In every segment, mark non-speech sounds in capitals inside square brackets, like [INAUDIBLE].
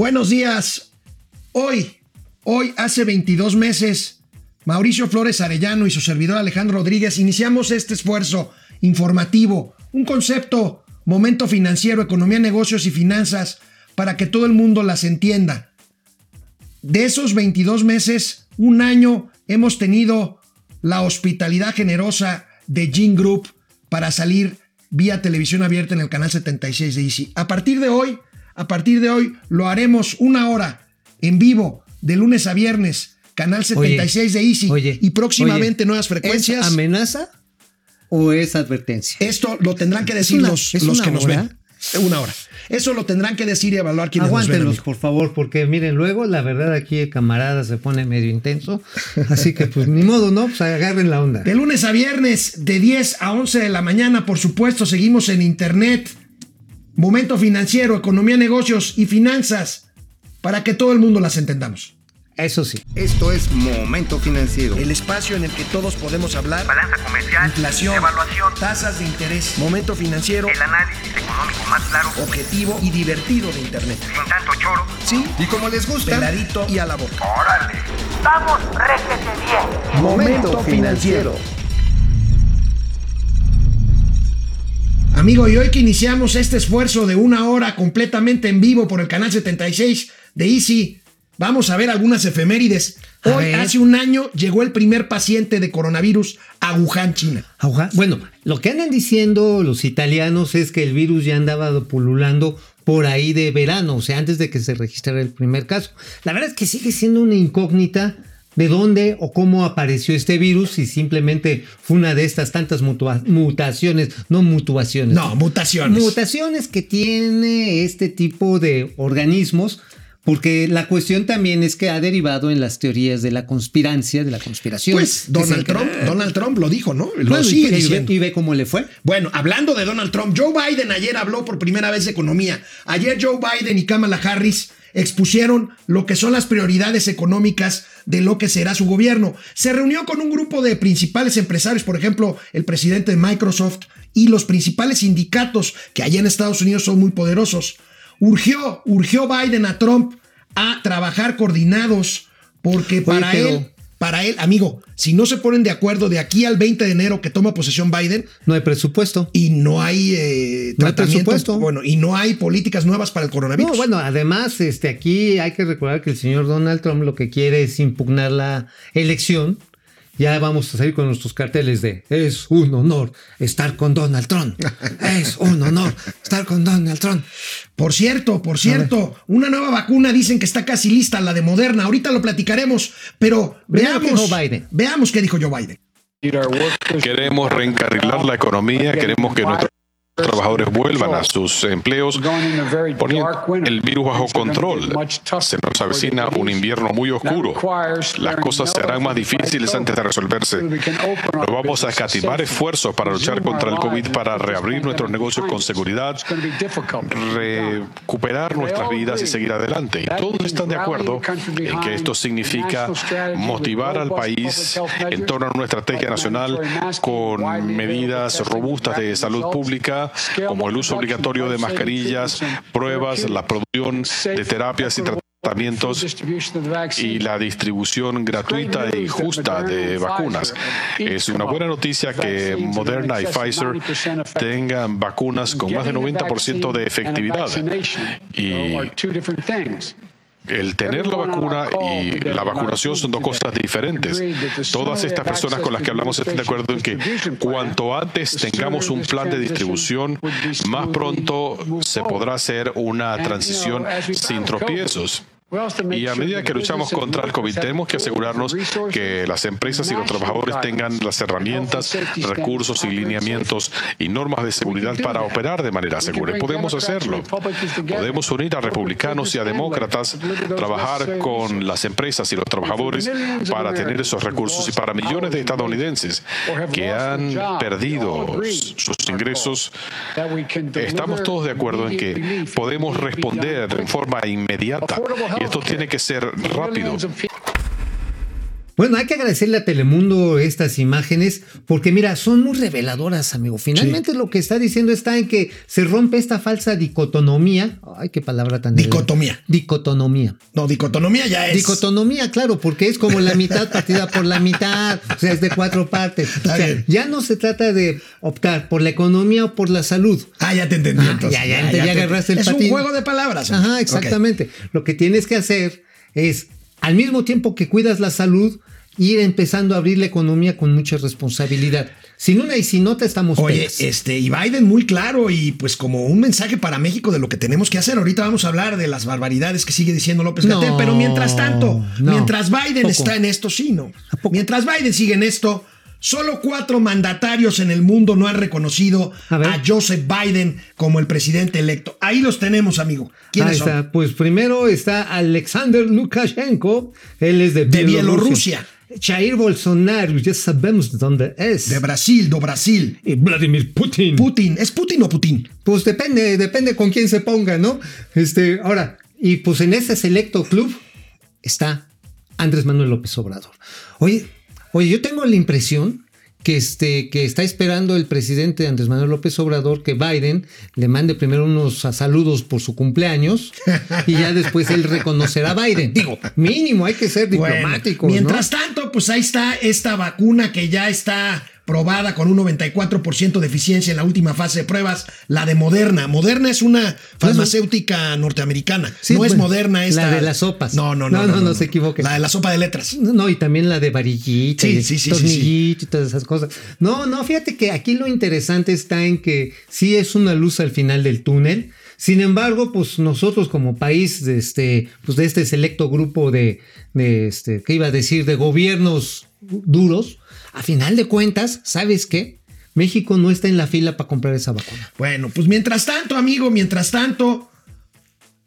Buenos días. Hoy, hoy hace 22 meses, Mauricio Flores Arellano y su servidor Alejandro Rodríguez iniciamos este esfuerzo informativo, un concepto, momento financiero, economía, negocios y finanzas, para que todo el mundo las entienda. De esos 22 meses, un año hemos tenido la hospitalidad generosa de Gene Group para salir vía televisión abierta en el canal 76 de Easy. A partir de hoy, a partir de hoy lo haremos una hora en vivo de lunes a viernes, canal 76 de Easy y próximamente nuevas frecuencias. ¿Es amenaza o es advertencia? Esto lo tendrán que decir los, los que nos ven. Una hora. Eso lo tendrán que decir y evaluar quienes Aguántenlos, nos ven. por favor, porque miren, luego la verdad aquí el camarada se pone medio intenso. Así que pues ni modo, ¿no? Pues agarren la onda. De lunes a viernes, de 10 a 11 de la mañana, por supuesto, seguimos en internet. Momento financiero, economía, negocios y finanzas, para que todo el mundo las entendamos. Eso sí. Esto es Momento Financiero. El espacio en el que todos podemos hablar. Balanza comercial. Inflación. Evaluación. Tasas de interés. Momento financiero. El análisis económico más claro. Objetivo y divertido de Internet. Sin tanto choro. Sí. Y como les gusta. Peladito y a la boca. ¡Órale! ¡Vamos, réjete bien! Momento Financiero. Amigo, y hoy que iniciamos este esfuerzo de una hora completamente en vivo por el canal 76 de Easy, vamos a ver algunas efemérides. Hoy, hace un año, llegó el primer paciente de coronavirus a Wuhan, China. Ajá. Bueno, lo que andan diciendo los italianos es que el virus ya andaba pululando por ahí de verano, o sea, antes de que se registrara el primer caso. La verdad es que sigue siendo una incógnita de dónde o cómo apareció este virus y simplemente fue una de estas tantas mutaciones, no mutuaciones. No, mutaciones. Mutaciones que tiene este tipo de organismos, porque la cuestión también es que ha derivado en las teorías de la conspirancia, de la conspiración. Pues Donald que- Trump, Donald Trump lo dijo, ¿no? Lo Bueno, sigue y, diciendo. y ve cómo le fue. Bueno, hablando de Donald Trump, Joe Biden ayer habló por primera vez de economía. Ayer Joe Biden y Kamala Harris expusieron lo que son las prioridades económicas de lo que será su gobierno. Se reunió con un grupo de principales empresarios, por ejemplo, el presidente de Microsoft y los principales sindicatos que allá en Estados Unidos son muy poderosos. Urgió, urgió Biden a Trump a trabajar coordinados porque para pero- él, para él, amigo, si no se ponen de acuerdo de aquí al 20 de enero que toma posesión Biden, No hay presupuesto. y no hay eh, No hay presupuesto. bueno, y no hay políticas nuevas para el coronavirus. No, bueno, además, este, aquí hay que recordar que el señor Donald Trump lo que quiere es impugnar la elección. Ya vamos a salir con nuestros carteles de es un honor estar con Donald Trump. Es un honor estar con Donald Trump. Por cierto, por cierto, una nueva vacuna dicen que está casi lista, la de Moderna. Ahorita lo platicaremos, pero ¿qué veamos, dijo Biden? veamos qué dijo Joe Biden. Queremos reencarrilar la economía, queremos que nuestros trabajadores vuelvan a sus empleos, poniendo el virus bajo control. Se nos avecina un invierno muy oscuro. Las cosas serán más difíciles antes de resolverse. No vamos a escatimar esfuerzos para luchar contra el COVID, para reabrir nuestros negocios con seguridad, recuperar nuestras vidas y seguir adelante. Y todos están de acuerdo en que esto significa motivar al país en torno a una estrategia nacional con medidas robustas de salud pública, como el uso obligatorio de mascarillas, pruebas, la producción de terapias y tratamientos y la distribución gratuita y justa de vacunas. Es una buena noticia que Moderna y Pfizer tengan vacunas con más de 90% de efectividad. Y el tener la vacuna y la vacunación son dos cosas diferentes. Todas estas personas con las que hablamos están de acuerdo en que cuanto antes tengamos un plan de distribución, más pronto se podrá hacer una transición sin tropiezos. Y a medida que luchamos contra el COVID, tenemos que asegurarnos que las empresas y los trabajadores tengan las herramientas, recursos y lineamientos y normas de seguridad para operar de manera segura. Podemos hacerlo. Podemos unir a republicanos y a demócratas, trabajar con las empresas y los trabajadores para tener esos recursos y para millones de estadounidenses que han perdido sus ingresos. Estamos todos de acuerdo en que podemos responder en forma inmediata esto tiene que ser rápido. Bueno, hay que agradecerle a Telemundo estas imágenes porque mira, son muy reveladoras, amigo. Finalmente lo que está diciendo está en que se rompe esta falsa dicotomía. Ay, qué palabra tan Dicotomía. Dicotomía. No, dicotomía ya es. Dicotomía, claro, porque es como la mitad partida por la mitad, o sea, es de cuatro partes. O sea, ya no se trata de optar por la economía o por la salud. Ah, ya te entendí. Ah, entonces. ya, ya, ya te- agarraste el Es patín. un juego de palabras. hombre. Ajá, exactamente. Lo que tienes que hacer es, al mismo tiempo que cuidas la salud, ir empezando a abrir la economía con mucha responsabilidad. Sin una y sin otra estamos Oye, este, y Biden muy claro y pues como un mensaje para México de lo que tenemos que hacer. Ahorita vamos a hablar de las barbaridades que sigue diciendo López No, Gatell, pero mientras tanto, no. mientras Biden Poco. está en esto, sí, no. Mientras Biden sigue en esto, solo cuatro mandatarios en el mundo no han reconocido A a, Joseph Biden como el presidente electo. Ahí los tenemos, amigo. ¿Quiénes Ahí son? está. Pues primero está Alexander Lukashenko, él es de, De Bielorrusia. Jair Bolsonaro, ya sabemos de dónde es. De Brasil, do Brasil. y Vladimir Putin. Putin, ¿es Putin o Putin? Pues depende, depende con quién se ponga, ¿no? Este, ahora, y pues en ese selecto club está Andrés Manuel López Obrador. Oye, oye, yo tengo la impresión que, este, que está esperando el presidente Andrés Manuel López Obrador que Biden le mande primero unos saludos por su cumpleaños y ya después él reconocerá a Biden. Digo, mínimo, hay que ser Bueno, diplomático. mientras tanto, pues ahí está esta vacuna que ya está probada con un 94% de eficiencia en la última fase de pruebas, la de Moderna. Moderna es una farmacéutica norteamericana. Sí, no es Moderna esta. la de las sopas. No, no, no. No, no, no se equivoque. La de la sopa de letras. No, y también la de varillita, Sí, y sí, sí, sí, tornillito y todas esas cosas. No, no, fíjate que aquí lo interesante está en que sí es una luz al final del túnel. Sin embargo, pues nosotros como país de este, pues de este selecto grupo de, de este, ¿qué iba a decir? De gobiernos duros, a final de cuentas, ¿sabes qué? México no está en la fila para comprar esa vacuna. Bueno, pues mientras tanto, amigo, mientras tanto,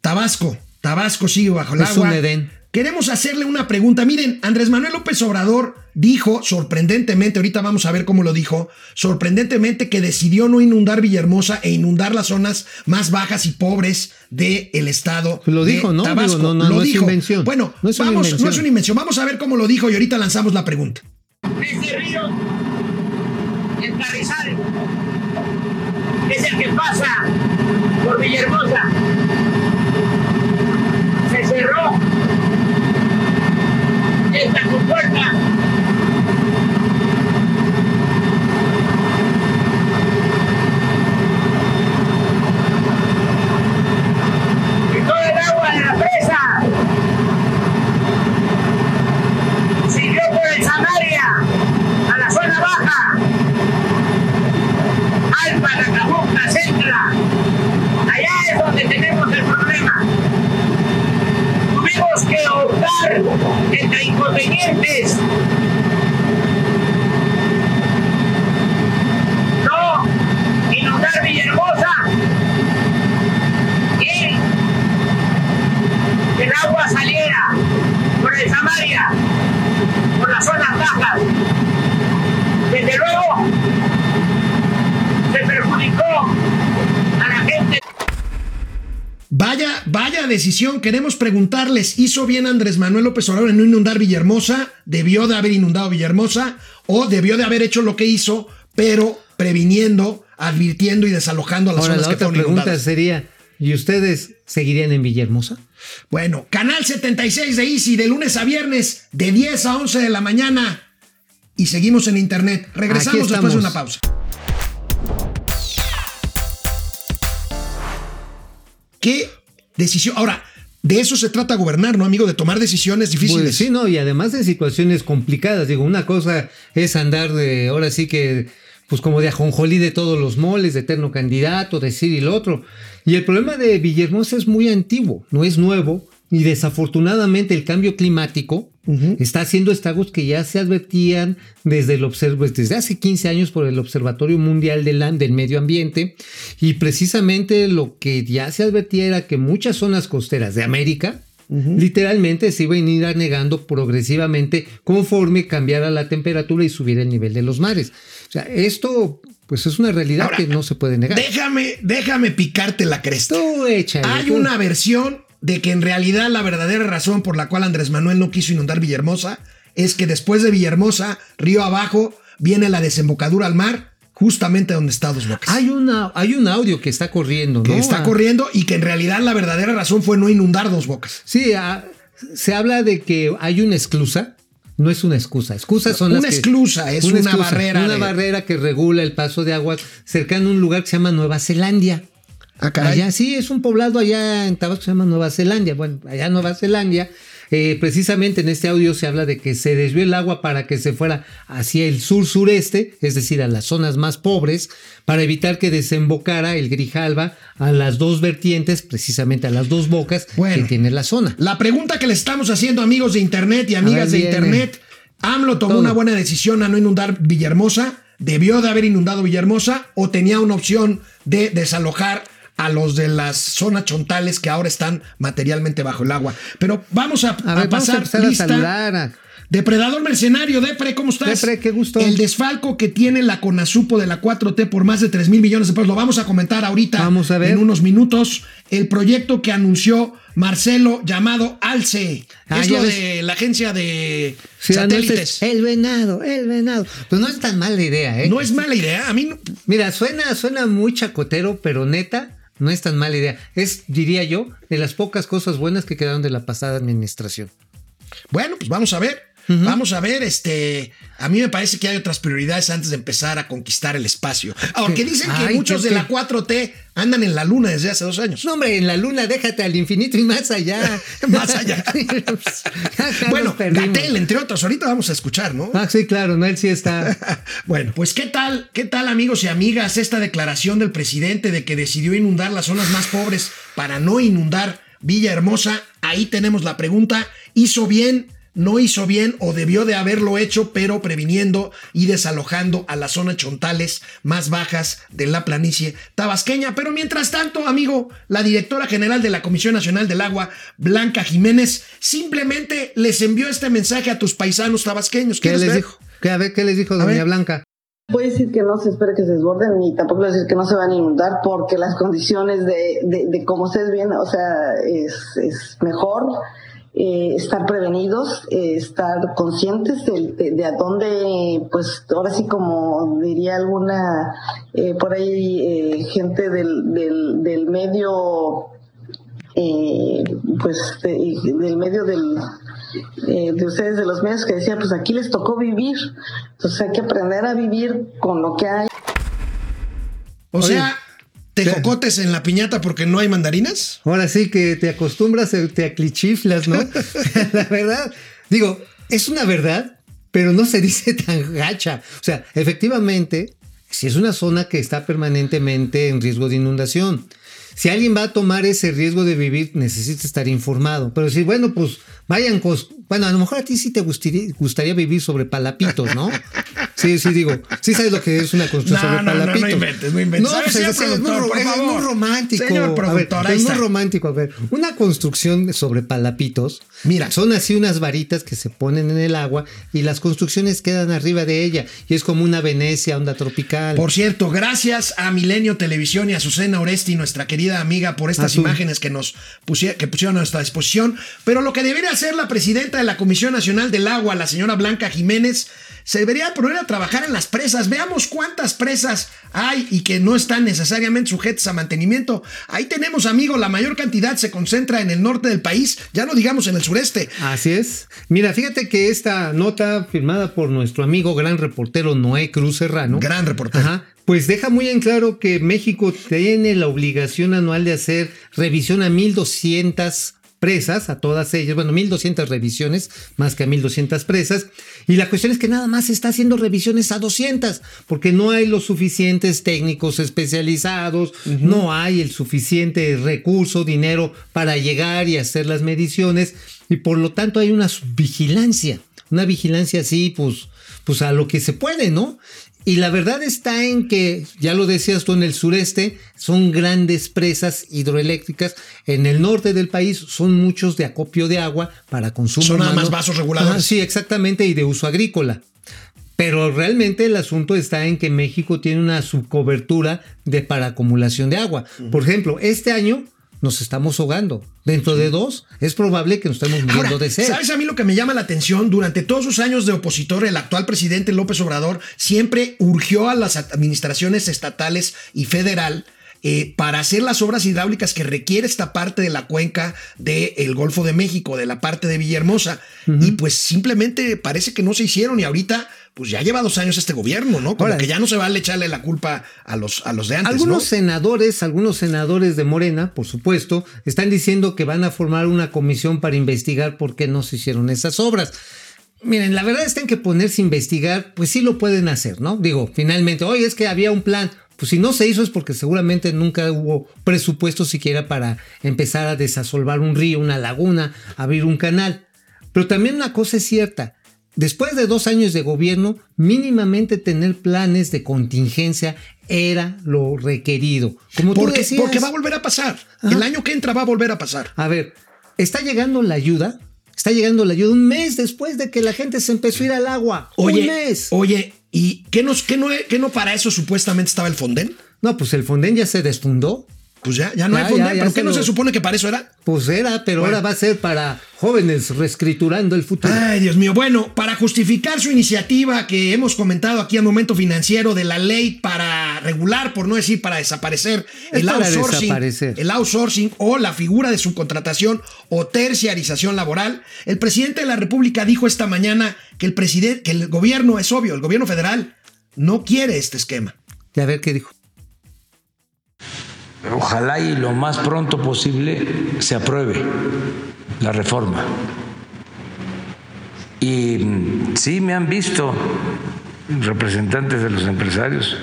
Tabasco, Tabasco sigue bajo el Es agua. un Edén. Queremos hacerle una pregunta. Miren, Andrés Manuel López Obrador dijo sorprendentemente, ahorita vamos a ver cómo lo dijo, sorprendentemente que decidió no inundar Villahermosa e inundar las zonas más bajas y pobres del estado. Lo de dijo, ¿no? Tabasco. Digo, no, no, lo no es dijo. invención. Bueno, No es una vamos, invención. no es una invención. Vamos a ver cómo lo dijo y ahorita lanzamos la pregunta. Este río, el Carrizal, es el que pasa por Villahermosa. Se cerró esta compuerta. Y todo el agua de la presa siguió por el Samaria a la zona baja. Alfa, Nacajuca, Centra. Allá es donde tenemos el problema. Tuvimos que optar entre inconvenientes. No inundar Villahermosa y que el agua saliera por el Samaria, por las zonas bajas. Desde luego, se perjudicó a la gente. Vaya, vaya decisión. Queremos preguntarles, ¿hizo bien Andrés Manuel López Obrador en no inundar Villahermosa? ¿Debió de haber inundado Villahermosa? ¿O debió de haber hecho lo que hizo, pero previniendo, advirtiendo y desalojando a las Ahora, zonas la que otra fueron pregunta inundadas? sería, ¿y ustedes seguirían en Villahermosa? Bueno, Canal 76 de Easy, de lunes a viernes, de 10 a 11 de la mañana. Y seguimos en internet. Regresamos después de una pausa. ¿Qué decisión? Ahora, de eso se trata gobernar, ¿no, amigo? De tomar decisiones difíciles. Pues sí, no, y además de situaciones complicadas. Digo, una cosa es andar de, ahora sí que, pues como de ajonjolí de todos los moles, de eterno candidato, decir y lo otro. Y el problema de Villahermosa es muy antiguo, no es nuevo. Y desafortunadamente el cambio climático está haciendo estragos que ya se advertían desde, el pues, desde hace 15 años por el Observatorio Mundial del, del Medio Ambiente. Y precisamente lo que ya se advertía era que muchas zonas costeras de América, Literalmente se iban a ir anegando progresivamente conforme cambiara la temperatura y subiera el nivel de los mares. O sea, esto pues es una realidad Ahora, que no se puede negar. Déjame, déjame picarte la cresta. Tú échale, Hay tú. una versión de que en realidad la verdadera razón por la cual Andrés Manuel no quiso inundar Villahermosa es que después de Villahermosa, río abajo, viene la desembocadura al mar, justamente donde está Dos Bocas. Hay, una, hay un audio que está corriendo, ¿no? que está Ah, corriendo y que en realidad la verdadera razón fue no inundar Dos Bocas. Sí, ah, se habla de que hay una esclusa. No es una excusa. Excusas son las Una que- esclusa, es una barrera Una de- barrera que regula el paso de agua cercano a un lugar que se llama Nueva Zelandia. Ah. Allá sí, es un poblado allá en Tabasco se llama Nueva Zelandia. Bueno, allá en Nueva Zelandia, eh, precisamente en este audio se habla de que se desvió el agua para que se fuera hacia el sur-sureste, es decir, a las zonas más pobres, para evitar que desembocara el Grijalba a las dos vertientes, precisamente a las dos bocas Bueno. que tiene la zona. La pregunta que le estamos haciendo, amigos de Internet y amigas de ver. Internet, AMLO tomó Todo. una buena decisión a no inundar Villahermosa, debió de haber inundado Villahermosa o tenía una opción de desalojar a los de las zonas chontales que ahora están materialmente bajo el agua. Pero vamos a, A a ver, vamos a pasar lista. a saludar a- Depredador mercenario, Depre, ¿cómo estás? Depre, qué gusto. El desfalco que tiene la Conasupo de la 4T por más de 3 mil millones de pesos, lo vamos a comentar ahorita Vamos a ver. en unos minutos. El proyecto que anunció Marcelo llamado ALCE. Ah, es lo ves. de la agencia de Sí, satélites. es el venado, el venado. Pues no es tan mala idea, ¿eh? No es mala idea. A mí no- Mira, suena, suena muy chacotero, pero neta, no es tan mala idea. Es, diría yo, de las pocas cosas buenas que quedaron de la pasada administración. Bueno, pues vamos a ver. Vamos a ver, este, a mí me parece que hay otras prioridades antes de empezar a conquistar el espacio. Aunque dicen que Ay, muchos ¿qué- de la 4T andan en la luna desde hace dos años. No, hombre, en la luna déjate al infinito y más allá. [LAUGHS] Más allá. [LAUGHS] Acá bueno. Gatel, entre otros, ahorita vamos a escuchar, ¿no? Ah, sí, claro, no, él sí está. [LAUGHS] Bueno, pues qué tal, qué tal amigos y amigas esta declaración del presidente de que decidió inundar las zonas más pobres para no inundar Villahermosa. Ahí tenemos la pregunta, ¿hizo bien? ¿No hizo bien o debió de haberlo hecho, pero previniendo y desalojando a las zonas chontales más bajas de la planicie tabasqueña? Pero mientras tanto, amigo, la directora general de la Comisión Nacional del Agua, Blanca Jiménez, simplemente les envió este mensaje a tus paisanos tabasqueños. ¿Qué ¿Quieres les ver? dijo? ¿Qué, a ver, ¿qué les dijo A doña ver. Blanca? Voy a decir que no se espera que se desborden y tampoco voy a decir que no se van a inundar porque las condiciones de, de, de como ustedes ven, o sea, es, es mejor eh, estar prevenidos, eh, estar conscientes de, de, a dónde, pues ahora sí como diría alguna, eh, por ahí eh, gente del, del, del medio eh, pues de- del medio del de ustedes de los medios que decían pues aquí les tocó vivir. Entonces hay que aprender a vivir con lo que hay. O ¿te ¿qué? jocotes en la piñata porque no hay mandarinas? Ahora sí que te acostumbras, eh, te aclichiflas, ¿no? [LAUGHS] [LAUGHS] la verdad, digo, es una verdad, pero no se dice [LAUGHS] tan gacha. O sea, efectivamente, si es una zona que está permanentemente en riesgo de inundación. Si alguien va a tomar ese riesgo de vivir, necesita estar informado. Pero si, bueno, pues vayan, bueno, a lo mejor a ti sí te gustaría, gustaría vivir sobre palapitos, ¿no? Sí, sí, digo, sí sabes lo que es una construcción No, sobre no, no, no palapitos. inventes, no inventes. No, ver, pues es, es muy, es muy romántico. Señor A ver, es muy romántico. A ver, una construcción sobre palapitos. Mira. Son así unas varitas que se ponen en el agua y las construcciones quedan arriba de ella. Y es como una Venecia, onda tropical. Por cierto, gracias a Milenio Televisión y a Susana Oresti, nuestra querida amiga, por estas imágenes que nos pusie- que pusieron a nuestra disposición. Pero lo que debería hacer la presidenta de la Comisión Nacional del Agua, la señora Blanca Jiménez, se debería poner a trabajar en las presas. Veamos cuántas presas hay y que no están necesariamente sujetas a mantenimiento. Ahí tenemos, amigo, la mayor cantidad se concentra en el norte del país, ya no digamos en el sureste. Así es. Mira, fíjate que esta nota firmada por nuestro amigo gran reportero Noé Cruz Serrano. Gran reportero. Ajá, pues deja muy en claro que México tiene la obligación anual de hacer revisión a 1200 presas, a todas ellas, bueno, 1200 revisiones, más que a 1200 presas, y la cuestión es que nada más se está haciendo revisiones a 200, porque no hay los suficientes técnicos especializados, no hay el suficiente recurso, dinero para llegar y hacer las mediciones, y por lo tanto hay una vigilancia, una vigilancia así, pues, pues a lo que se puede, ¿no? Y la verdad está en que, ya lo decías tú, en el sureste son grandes presas hidroeléctricas. En el norte del país son muchos de acopio de agua para consumo Son nada más vasos reguladores. Ajá, sí, exactamente, y de uso agrícola. Pero realmente el asunto está en que México tiene una subcobertura de para acumulación de agua. Por ejemplo, este año nos estamos ahogando. Dentro de dos, es probable que nos estemos muriendo Ahora, de sed. ¿Sabes a mí lo que me llama la atención? Durante todos sus años de opositor, el actual presidente López Obrador siempre urgió a las administraciones estatales y federal eh, para hacer las obras hidráulicas que requiere esta parte de la cuenca del Golfo de México, de la parte de Villahermosa. Y pues simplemente parece que no se hicieron y ahorita pues ya lleva dos años este gobierno, ¿no? Como Ahora, que ya no se vale echarle la culpa a los, a los de antes, Algunos ¿no? senadores, algunos senadores de Morena, por supuesto, están diciendo que van a formar una comisión para investigar por qué no se hicieron esas obras. Miren, la verdad es que en que ponerse a investigar, pues sí lo pueden hacer, ¿no? Digo, finalmente, oye, es que había un plan. Pues si no se hizo es porque seguramente nunca hubo presupuesto siquiera para empezar a desasolvar un río, una laguna, abrir un canal. Pero también una cosa es cierta. Después de dos años de gobierno, mínimamente tener planes de contingencia era lo requerido. Como tú Porque, decías, porque va a volver a pasar. El año que entra va a volver a pasar. a ver, está llegando la ayuda. Está llegando la ayuda un mes después de que la gente se empezó a ir al agua. Oye, un mes. oye, ¿y qué, nos, qué, no, qué no para eso supuestamente estaba el Fonden? No, pues el Fonden ya se desfundó. Pues ya, ya no Ya, hay Fonden. ya, ¿Pero qué no lo- se supone que para eso era? Pues era, pero Bueno. ahora va a ser para jóvenes reescriturando el futuro. Ay, Dios mío. Bueno, para justificar su iniciativa que hemos comentado aquí al momento financiero de la ley para regular, por no decir para desaparecer, Es el para outsourcing, desaparecer. el outsourcing o la figura de subcontratación o terciarización laboral, el presidente de la República dijo esta mañana que el presidente, que el gobierno es obvio, el gobierno federal no quiere este esquema. Y a ver qué dijo. Ojalá y lo más pronto posible se apruebe la reforma. Y mm, sí me han visto representantes de los empresarios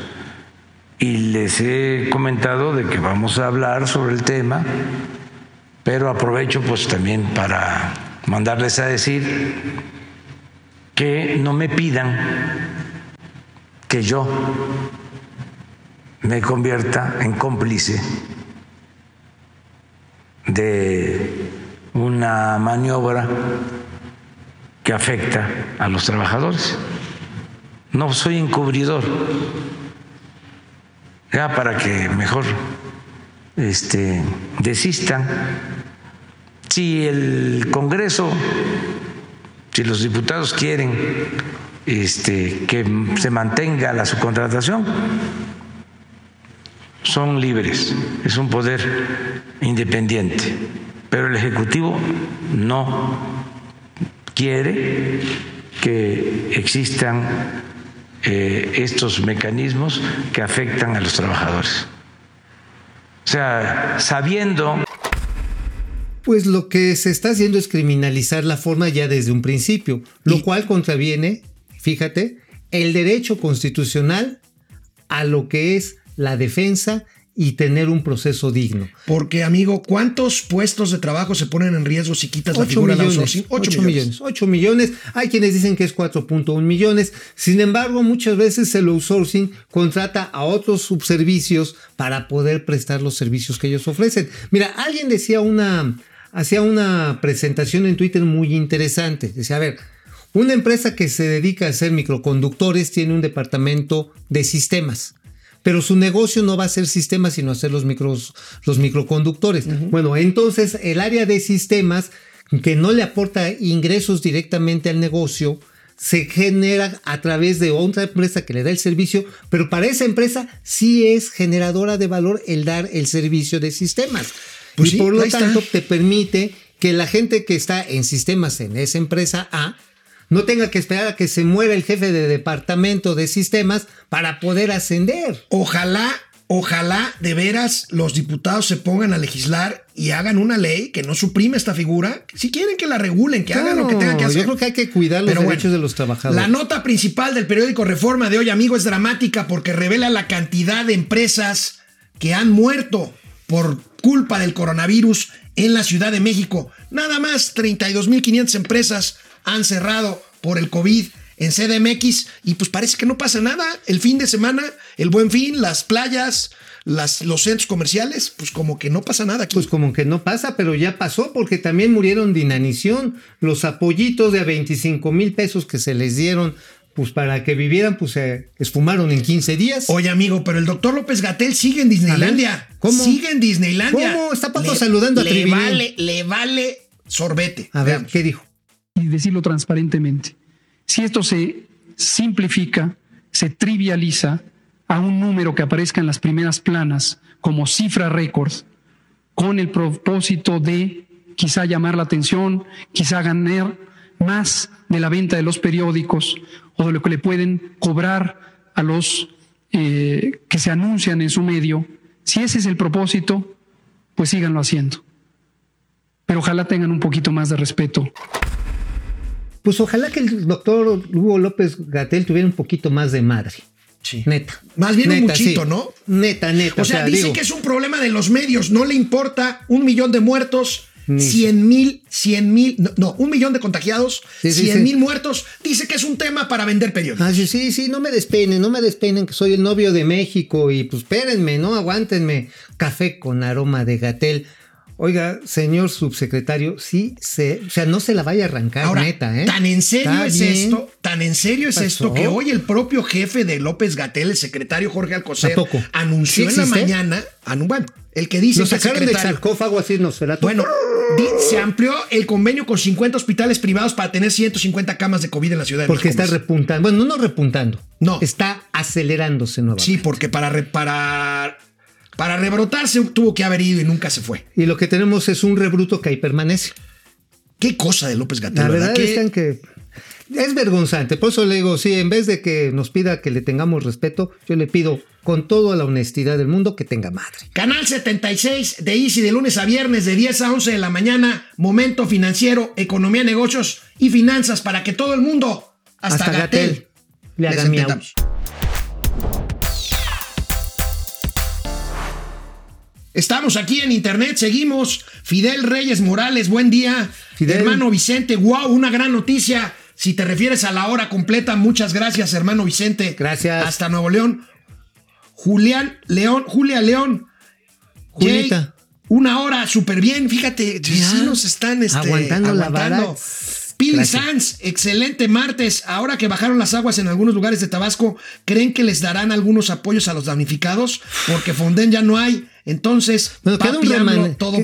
y les he comentado de que vamos a hablar sobre el tema, pero aprovecho pues también para mandarles a decir que no me pidan que yo me convierta en cómplice de una maniobra que afecta a los trabajadores. No soy encubridor. Ya para que mejor este, desistan. Si el Congreso, si los diputados quieren este, que se mantenga la subcontratación, son libres, es un poder independiente, pero el Ejecutivo no quiere que existan eh, estos mecanismos que afectan a los trabajadores. O sea, sabiendo Pues lo que se está haciendo es criminalizar la forma ya desde un principio, lo Y- cual contraviene, fíjate, el derecho constitucional a lo que es la defensa y tener un proceso digno. Porque, amigo, ¿cuántos puestos de trabajo se ponen en riesgo si quitas la 8 figura millones, outsourcing? 8 millones. 8 millones. Hay quienes dicen que es 4.1 millones. Sin embargo, muchas veces el outsourcing contrata a otros subservicios para poder prestar los servicios que ellos ofrecen. Mira, alguien decía una, hacía una presentación en Twitter muy interesante. Decía, a ver, una empresa que se dedica a hacer microconductores tiene un departamento de sistemas pero su negocio no va a ser sistemas, sino hacer los, micros, los microconductores. Bueno, entonces el área de sistemas que no le aporta ingresos directamente al negocio, se genera a través de otra empresa que le da el servicio, pero para esa empresa sí es generadora de valor el dar el servicio de sistemas. Pues y sí, por lo está. tanto te permite que la gente que está en sistemas en esa empresa A no tenga que esperar a que se muera el jefe de departamento de sistemas para poder ascender. Ojalá, ojalá de veras los diputados se pongan a legislar y hagan una ley que no suprime esta figura. Si quieren que la regulen, que hagan lo que tengan que hacer. Yo creo que hay que cuidar los Pero derechos bueno, de los trabajadores. La nota principal del periódico Reforma de hoy, amigo, es dramática porque revela la cantidad de empresas que han muerto por culpa del coronavirus en la Ciudad de México. Nada más 32.500 empresas han cerrado por el COVID en CDMX y pues parece que no pasa nada. El fin de semana, el buen fin, las playas, las, los centros comerciales, pues como que no pasa nada aquí. Pues como que no pasa, pero ya pasó porque también murieron de inanición. Los apoyitos de a 25 mil pesos que se les dieron pues para que vivieran, pues se esfumaron en 15 días. Oye, amigo, pero el doctor López Gatel sigue en Disneylandia. ¿Cómo? Sigue en Disneylandia. ¿Cómo? Está Paco saludando a le Triviño. vale, le vale sorbete. A ver, Veamos. ¿qué dijo? Y decirlo transparentemente. Si esto se simplifica, se trivializa a un número que aparezca en las primeras planas como cifra récord, con el propósito de quizá llamar la atención, quizá ganar más de la venta de los periódicos o de lo que le pueden cobrar a los eh, que se anuncian en su medio, si ese es el propósito, pues síganlo haciendo. Pero ojalá tengan un poquito más de respeto Pues ojalá que el doctor Hugo López Gatel tuviera un poquito más de madre. Sí. Neta. Más bien un muchito, sí. ¿no? Neta, neta. O sea, dice digo, que es un problema de los medios. No le importa un millón de muertos, cien mil, cien mil, no, no, un millón de contagiados, cien sí. mil muertos. Dice que es un tema para vender periódicos. Ah, sí, sí, sí, no me despeinen, no me despeinen que soy el novio de México y pues espérenme, ¿no? Aguántenme. Café con aroma de Gatel. Oiga, señor subsecretario, sí, se, o sea, no se la vaya a arrancar, Ahora, neta, ¿eh? tan en serio Está es bien. esto, tan en serio es ¿Qué esto que hoy el propio jefe de López Gatel, el secretario Jorge Alcocer, anunció ¿Sí en la mañana, anu- bueno, el que dice Lo que el sacaron del sarcófago así, no será Bueno, se amplió el convenio con 50 hospitales privados para tener 150 camas de COVID en la ciudad de Porque México. está repuntando. Bueno, no repuntando. No. Está acelerándose nuevamente. Sí, porque para, para, para rebrotarse tuvo que haber ido y nunca se fue. Y lo que tenemos es un rebruto que ahí permanece. Qué cosa de López Gatel, La ¿verdad? verdad Qué- es que es vergonzante. Por eso le digo, sí, en vez de que nos pida que le tengamos respeto, yo le pido con toda la honestidad del mundo que tenga madre. Canal 76 de Easy de lunes a viernes de 10 a 11 de la mañana. Momento financiero, economía, negocios y finanzas para que todo el mundo, hasta, Hasta Gatel, le haga Estamos aquí en internet, seguimos. Fidel Reyes Morales, buen día. Fidel. Hermano Vicente, wow, una gran noticia. Si te refieres a la hora completa, muchas gracias, hermano Vicente. Gracias. Hasta Nuevo León. Julián León, Julia León. Julita. Jay, una hora, súper bien. Fíjate, sí Ya. nos están este, Aguantando la vara. Pili. Sanz, excelente martes. Ahora que bajaron las aguas en algunos lugares de Tabasco, ¿creen que les darán algunos apoyos a los damnificados? Porque Fonden ya no hay. Entonces, Bueno, queda un, reman- que-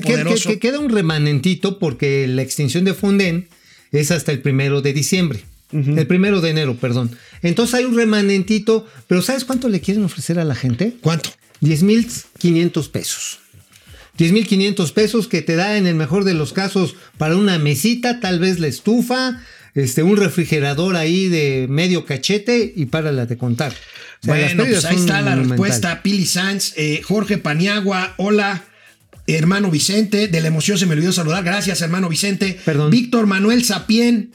que queda un remanentito porque la extinción de Funden es hasta el primero de diciembre. El primero de enero, perdón. Entonces hay un remanentito, pero ¿sabes cuánto le quieren ofrecer a la gente? ¿Cuánto? 10.500 pesos. 10.500 pesos que te da en el mejor de los casos para una mesita, tal vez la estufa, este, un refrigerador ahí de medio cachete y párala de contar. O sea, las Bueno, pues ahí está la respuesta. Pili Sanz, eh, Jorge Paniagua, hola. Hermano Vicente, de la emoción se me olvidó saludar. Gracias, hermano Vicente. Perdón. Víctor Manuel Sapien,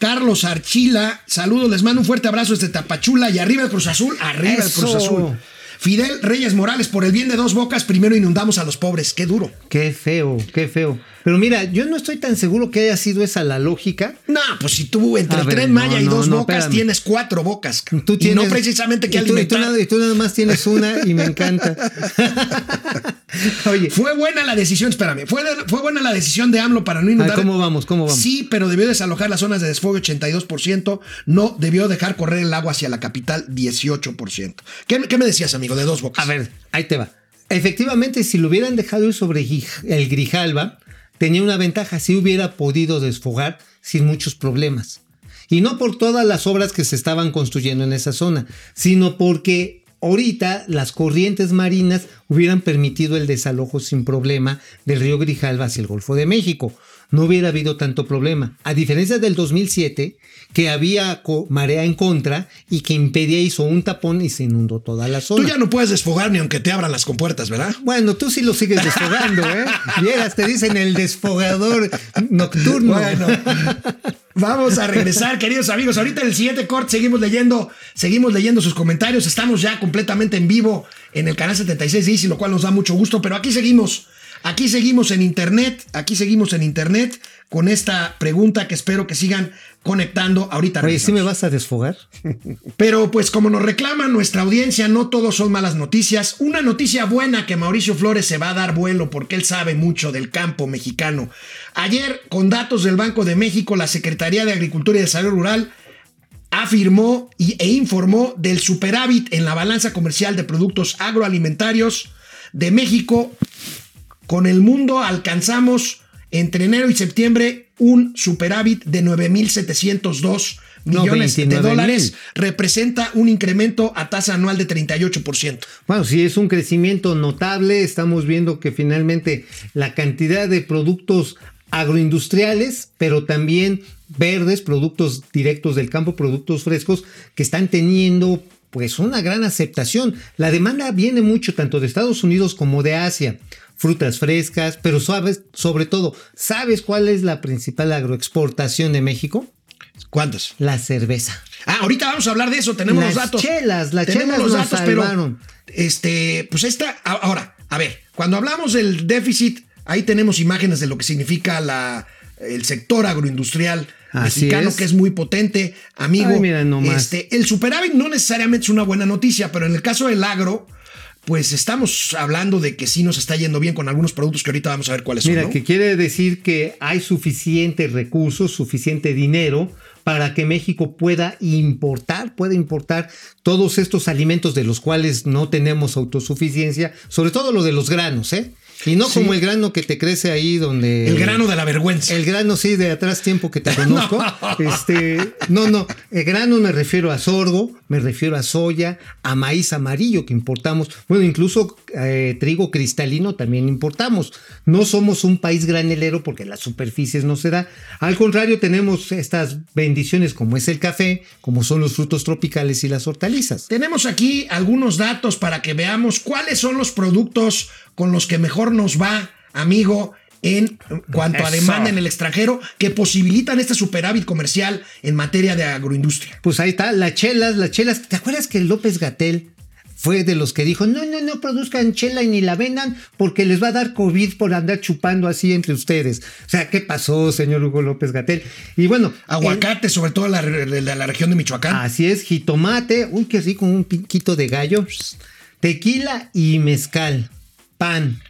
Carlos Archila, saludos, les mando un fuerte abrazo desde Tapachula y arriba el Cruz Azul, arriba el Eso. Cruz Azul. Fidel Reyes Morales, por el bien de dos bocas, primero inundamos a los pobres. Qué duro. Qué feo, qué feo. Pero mira, yo no estoy tan seguro que haya sido esa la lógica. No, pues si tú entre A ver, Tren Maya no, y dos no, bocas espérame. tienes cuatro bocas. Tú y no tienes- precisamente que y tú, y tú nada, y tú nada más tienes una y me encanta. [LAUGHS] [LAUGHS] Oye, Fue buena la decisión, espérame, fue, fue buena la decisión de AMLO para no inundar. ¿cómo vamos? ¿Cómo vamos? Sí, pero debió desalojar las zonas de desfogue 82%, no debió dejar correr el agua hacia la capital 18%. ¿Qué, qué me decías, amigo, de dos bocas? A ver, ahí te va. Efectivamente, si lo hubieran dejado ir sobre el Grijalva, tenía una ventaja, si hubiera podido desfogar sin muchos problemas. Y no por todas las obras que se estaban construyendo en esa zona, sino porque ahorita las corrientes marinas hubieran permitido el desalojo sin problema del río Grijalva hacia el Golfo de México. No hubiera habido tanto problema. A diferencia del 2007, que había marea en contra y que impedía, hizo un tapón y se inundó toda la zona. Tú ya no puedes desfogar ni aunque te abran las compuertas, ¿verdad? Bueno, tú sí lo sigues desfogando, ¿eh? Vieras, te dicen el desfogador nocturno. Bueno, vamos a regresar, queridos amigos. Ahorita en el siguiente corte seguimos leyendo, seguimos leyendo sus comentarios. Estamos ya completamente en vivo en el canal 76 de Easy, lo cual nos da mucho gusto, pero aquí seguimos. Aquí seguimos en internet, aquí seguimos en internet con esta pregunta que espero que sigan conectando ahorita. Oye, ¿sí me vas a desfogar? Pero pues como nos reclama nuestra audiencia, no todos son malas noticias. Una noticia buena que Mauricio Flores se va a dar vuelo porque él sabe mucho del campo mexicano. Ayer, con datos del Banco de México, la Secretaría de Agricultura y Desarrollo Rural afirmó y, e informó del superávit en la balanza comercial de productos agroalimentarios de México. Con el mundo alcanzamos entre enero y septiembre un superávit de 9.702 No, millones de 29,000. dólares. Representa un incremento a tasa anual de 38%. Bueno, sí es un crecimiento notable. Estamos viendo que finalmente la cantidad de productos agroindustriales, pero también verdes, productos directos del campo, productos frescos, que están teniendo pues una gran aceptación. La demanda viene mucho tanto de Estados Unidos como de Asia. Frutas frescas, pero sabes, sobre todo, ¿sabes cuál es la principal agroexportación de México? ¿Cuántas? La cerveza. Ah, ahorita vamos a hablar de eso, tenemos Las los datos. chelas, las tenemos chelas los nos datos, pero salvaron. este, pues esta, ahora, a ver, cuando hablamos del déficit, ahí tenemos imágenes de lo que significa la, el sector agroindustrial Así mexicano, es. que es muy potente, amigo. Ay, mira nomás. Este, el superávit no necesariamente es una buena noticia, pero en el caso del agro, pues estamos hablando de que sí nos está yendo bien con algunos productos que ahorita vamos a ver cuáles Mira, son. ¿no? que quiere decir que hay suficiente recursos, suficiente dinero para que México pueda importar, pueda importar todos estos alimentos de los cuales no tenemos autosuficiencia, sobre todo lo de los granos, ¿eh? Y no Sí. como el grano que te crece ahí donde... el grano de la vergüenza. El grano, sí, de atrás tiempo que te conozco. [LAUGHS] Este, no, no, el grano me refiero a sorgo, me refiero a soya, a maíz amarillo que importamos. Bueno, incluso eh, trigo cristalino también importamos. No somos un país granelero porque las superficies no se da. Al contrario, tenemos estas bendiciones como es el café, como son los frutos tropicales y las hortalizas. Tenemos aquí algunos datos para que veamos cuáles son los productos con los que mejor nos va, amigo, en cuanto a demanda en el extranjero que posibilitan este superávit comercial en materia de agroindustria. Pues ahí está, las chelas, las chelas. ¿Te acuerdas que López Gatel fue de los que dijo, no, no, no produzcan chela y ni la vendan porque les va a dar COVID por andar chupando así entre ustedes? O sea, ¿qué pasó, señor Hugo López Gatel? Y bueno, Aguacate, sobre todo la, de la región de Michoacán. Así es, jitomate, uy, qué rico, un piquito de gallo, tequila y mezcal, pan,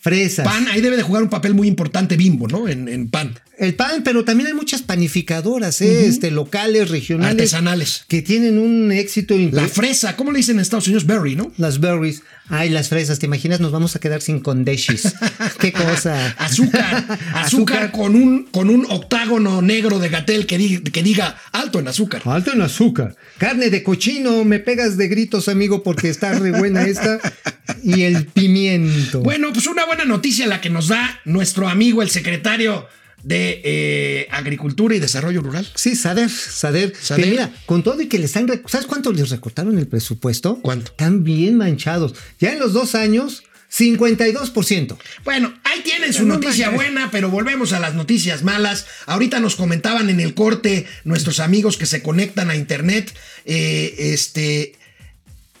fresas. Pan, ahí debe de jugar un papel muy importante Bimbo, ¿no? En, en pan. El pan, pero también hay muchas panificadoras, ¿eh? este, locales, regionales. Artesanales. Que tienen un éxito La fresa, ¿cómo le dicen en Estados Unidos? Berry, ¿no? Las berries. Ay, las fresas, ¿te imaginas? Nos vamos a quedar sin condeshis. [LAUGHS] Qué cosa. [LAUGHS] Azúcar, azúcar, con, un, con un octágono negro de gatel que, di- que diga alto en azúcar. Alto en azúcar. Carne de cochino, me pegas de gritos, amigo, porque está re buena esta. Y el pimiento. Bueno, pues una buena noticia la que nos da nuestro amigo, el secretario de eh, Agricultura y Desarrollo Rural. Sí, Sader, Sader. Sader. Que mira, con todo y que les han... ¿Sabes cuánto les recortaron el presupuesto? ¿Cuánto? Están bien manchados. Ya en los dos años, 52%. Bueno, ahí tienen su No noticia buena, pero volvemos a las noticias malas. Ahorita nos comentaban en el corte nuestros amigos que se conectan a internet, eh, este,